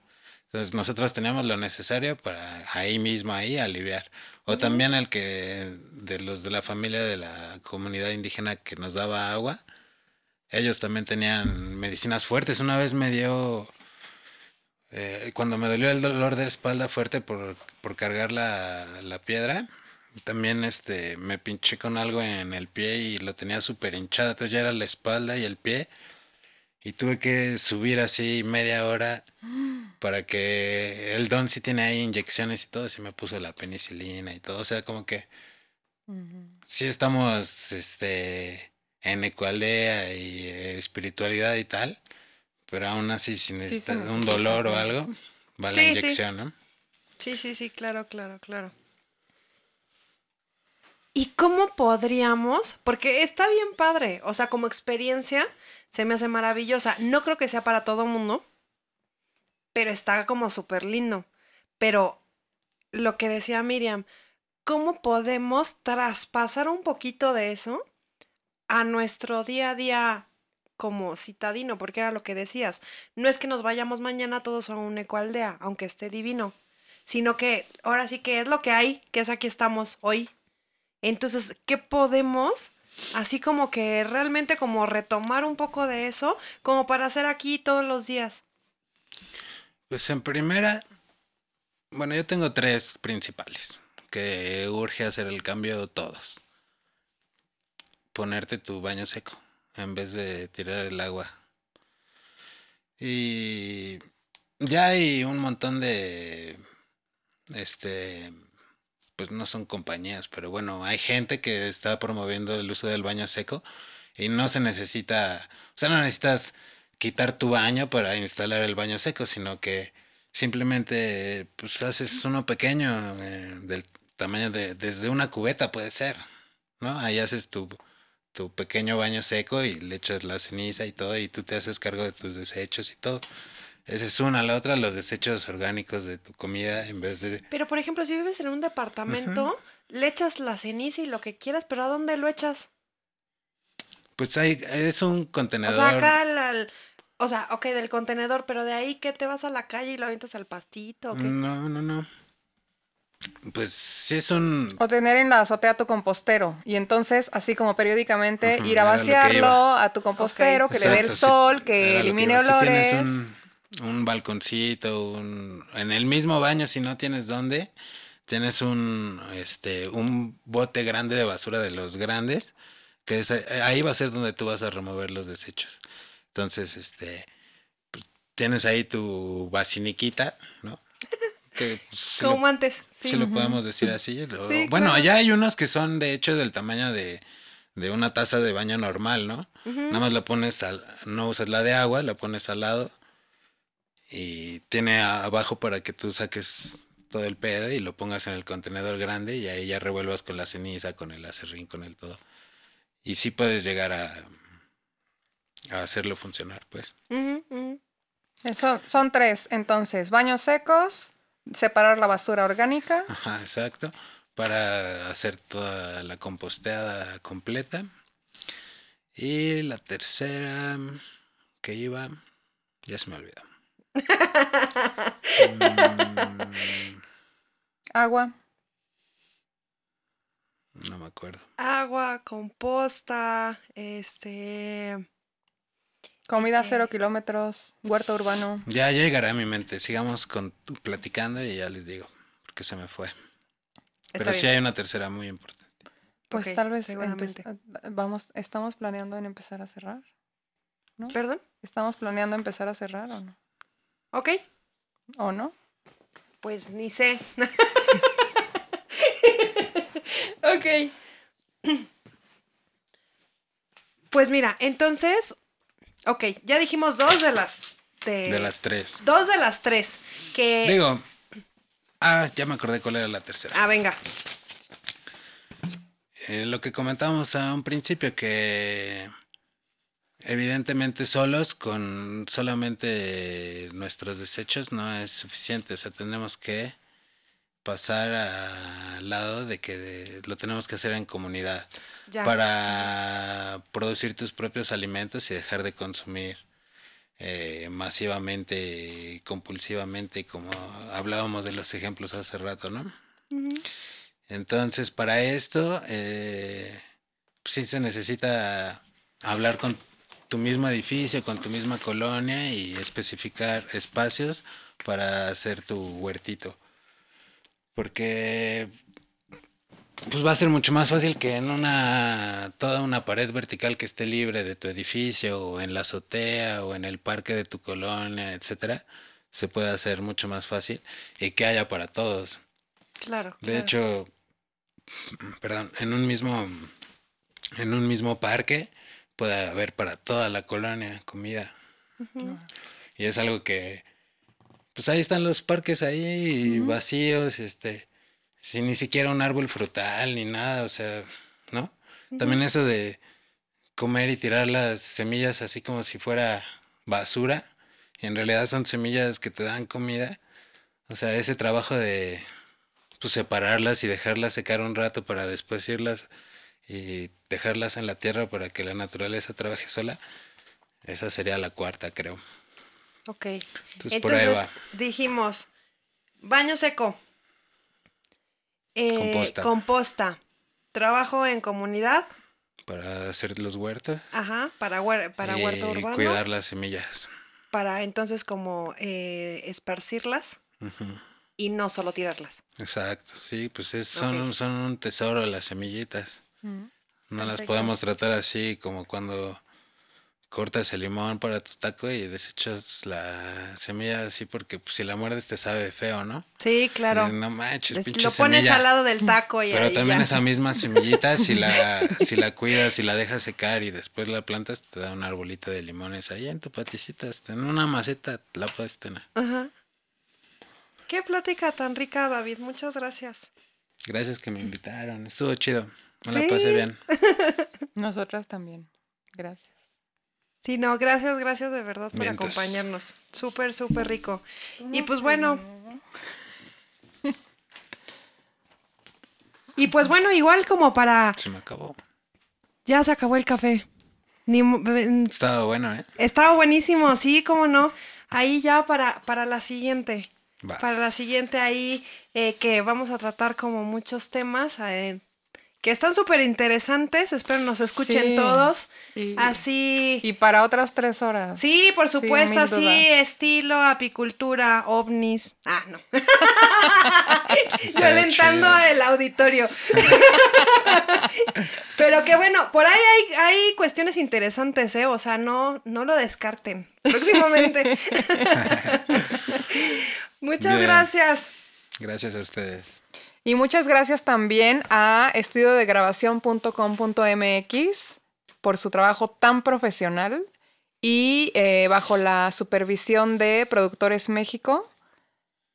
Entonces nosotros teníamos lo necesario para ahí mismo, ahí aliviar. O también el que de los de la familia de la comunidad indígena que nos daba agua, ellos también tenían medicinas fuertes. Una vez me dio, eh, cuando me dolió el dolor de espalda fuerte por, por cargar la, la, piedra, también este, me pinché con algo en el pie y lo tenía súper hinchado. Entonces ya era la espalda y el pie y tuve que subir así media hora para que el don sí tiene ahí inyecciones y todo, sí me puso la penicilina y todo, o sea, como que sí estamos este en ecualdea y espiritualidad y tal, pero aún así si necesitas un dolor o algo, va la inyección, ¿no? Sí, sí, sí, claro, claro, claro. ¿Y cómo podríamos? Porque está bien padre, o sea, como experiencia, se me hace maravillosa. No creo que sea para todo mundo, pero está como súper lindo. Pero lo que decía Miriam, ¿cómo podemos traspasar un poquito de eso a nuestro día a día como citadino? Porque era lo que decías. No es que nos vayamos mañana todos a un ecoaldea, aunque esté divino, sino que ahora sí que es lo que hay, que es aquí estamos hoy. Entonces, ¿qué podemos Así como que realmente como retomar un poco de eso, como para hacer aquí todos los días. Pues en primera, bueno, yo tengo tres principales que urge hacer el cambio todos. Ponerte tu baño seco en vez de tirar el agua. Y ya hay un montón de este pues no son compañías, pero bueno, hay gente que está promoviendo el uso del baño seco y no se necesita, o sea, no necesitas quitar tu baño para instalar el baño seco, sino que simplemente pues haces uno pequeño eh, del tamaño de desde una cubeta puede ser, ¿no? Ahí haces tu tu pequeño baño seco y le echas la ceniza y todo y tú te haces cargo de tus desechos y todo. Esa es una. La otra, los desechos orgánicos de tu comida en vez de... Pero, por ejemplo, si vives en un departamento, le echas la ceniza y lo que quieras, pero ¿a dónde lo echas? Pues hay, es un contenedor. O sea, acá, o sea, ok, del contenedor, pero de ahí que te vas a la calle y lo avientas al pastito. ¿o qué? No, no, no. Pues sí es un... O tener en la azotea tu compostero. Y entonces, así como periódicamente, ir a vaciarlo a tu compostero, que le dé el sol, que elimine olores un balconcito, un, en el mismo baño si no tienes dónde, tienes un, este, un bote grande de basura de los grandes, que es, ahí va a ser donde tú vas a remover los desechos. Entonces, este, pues, tienes ahí tu basiniquita, ¿no? Que, pues, Como antes. Sí. Si lo podemos decir así. bueno, allá hay unos que son de hecho del tamaño de, de una taza de baño normal, ¿no? Nada más la pones al, no usas la de agua, la pones al lado y tiene abajo para que tú saques todo el pedo y lo pongas en el contenedor grande y ahí ya revuelvas con la ceniza, con el acerrín, con el todo. Y sí puedes llegar a, a hacerlo funcionar, pues. Eso, son tres, entonces, baños secos, separar la basura orgánica. Ajá, exacto. Para hacer toda la composteada completa. Y la tercera que iba, ya se me olvidó. Mm, Agua. no me acuerdo. Agua, composta, este... Comida Ok. cero kilómetros, huerto urbano. Ya llegará a mi mente. Sigamos con, platicando y ya les digo, porque se me fue. Pero sí hay una tercera muy importante. Pues tal vez vamos, estamos planeando en empezar a cerrar. ¿no? ¿Perdón? ¿Estamos planeando empezar a cerrar o no? Ok, ¿O no? pues ni sé. ok. Pues mira, entonces, ok, ya dijimos dos de las... De, De las tres. Dos de las tres. Que... Digo, ah, ya me acordé cuál era la tercera. Ah, venga. Eh, lo que comentábamos a un principio, que evidentemente solos, con solamente nuestros desechos, no es suficiente. O sea, tenemos que pasar al lado de que de- lo tenemos que hacer en comunidad Ya. para producir tus propios alimentos y dejar de consumir eh, masivamente y compulsivamente, como hablábamos de los ejemplos hace rato, ¿no? Entonces, para esto, eh, pues sí se necesita hablar con tu mismo edificio, con tu misma colonia y especificar espacios para hacer tu huertito. Porque pues va a ser mucho más fácil que en una toda una pared vertical que esté libre de tu edificio o en la azotea o en el parque de tu colonia, etcétera, se puede hacer mucho más fácil y que haya para todos. Claro. De claro. hecho, perdón, en un mismo en un mismo parque puede haber para toda la colonia comida. Y es algo que pues ahí están los parques ahí vacíos, este, sin ni siquiera un árbol frutal ni nada, o sea, ¿no? También eso de comer y tirar las semillas así como si fuera basura, y en realidad son semillas que te dan comida. O sea, ese trabajo de pues separarlas y dejarlas secar un rato para después irlas y dejarlas en la tierra para que la naturaleza trabaje sola. Esa sería la cuarta, creo. Ok. Entonces, por ahí va. Entonces dijimos, baño seco. Eh, Composta. composta. Trabajo en comunidad. Para hacer los huertos. Ajá, para, huer- para y huerto urbano. cuidar las semillas. Para entonces como eh, esparcirlas y no solo tirarlas. Exacto, sí, pues es- son, son un tesoro las semillitas. Mm. No las podemos tratar así como cuando cortas el limón para tu taco y desechas la semilla así porque pues, si la muerdes te sabe feo, ¿no? Sí, claro. No manches, Es- pinche Lo pones semilla. al lado del taco y Pero ahí también ya. esa misma semillita, si la, si la cuidas, si la dejas secar y después la plantas, te da un arbolito de limones ahí en tu paticita, en una maceta la puedes tener. Ajá. Qué plática tan rica, David. Muchas gracias. Gracias que me invitaron, estuvo chido, me Sí. la pasé bien. Nosotras también. Gracias. Sí, no, gracias, gracias de verdad por acompañarnos. Súper, súper rico. Y pues bueno. Y pues bueno, igual como para... Se me acabó. Ya se acabó el café. Ni, Estaba bueno, ¿eh? estaba buenísimo, sí, cómo no. Ahí ya para, para la siguiente. Va. Para la siguiente ahí eh, que vamos a tratar como muchos temas eh, que están súper interesantes. Espero nos escuchen Sí. todos. Y- Así. Y para otras tres horas. Sí, por supuesto, así, dudas. estilo, apicultura, ovnis. Ah, no. Violentando chido. el auditorio. Pero que bueno, por ahí hay, hay cuestiones interesantes, ¿eh? O sea, no, no lo descarten. Próximamente. Muchas Bien. gracias. Gracias a ustedes. Y muchas gracias también a estudiodegrabación.com.mx por su trabajo tan profesional y eh, bajo la supervisión de Productores México.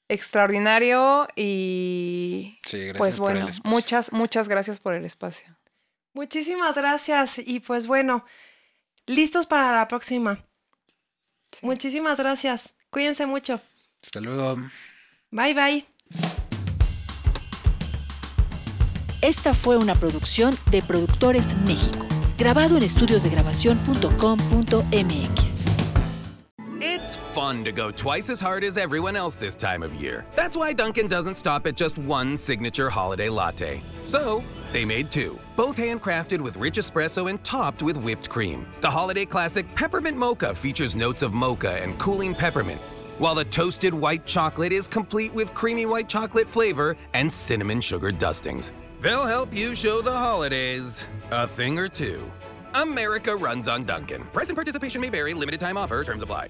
Extraordinario y Sí, gracias pues bueno, muchas, muchas gracias por el espacio. Muchísimas gracias y pues bueno, listos para la próxima. Muchísimas gracias. Cuídense mucho. Hasta luego. Bye bye. Esta fue una producción de Productores México, grabado en estudiosdegrabación.com.mx. It's fun to go twice as hard as everyone else this time of year. That's why Duncan doesn't stop at just one signature holiday latte. So, they made two, both handcrafted with rich espresso and topped with whipped cream. The holiday classic Peppermint Mocha features notes of mocha and cooling peppermint, while the toasted white chocolate is complete with creamy white chocolate flavor and cinnamon sugar dustings. They'll help you show the holidays a thing or two. America runs on Duncan. Price and participation may vary, limited time offer, terms apply.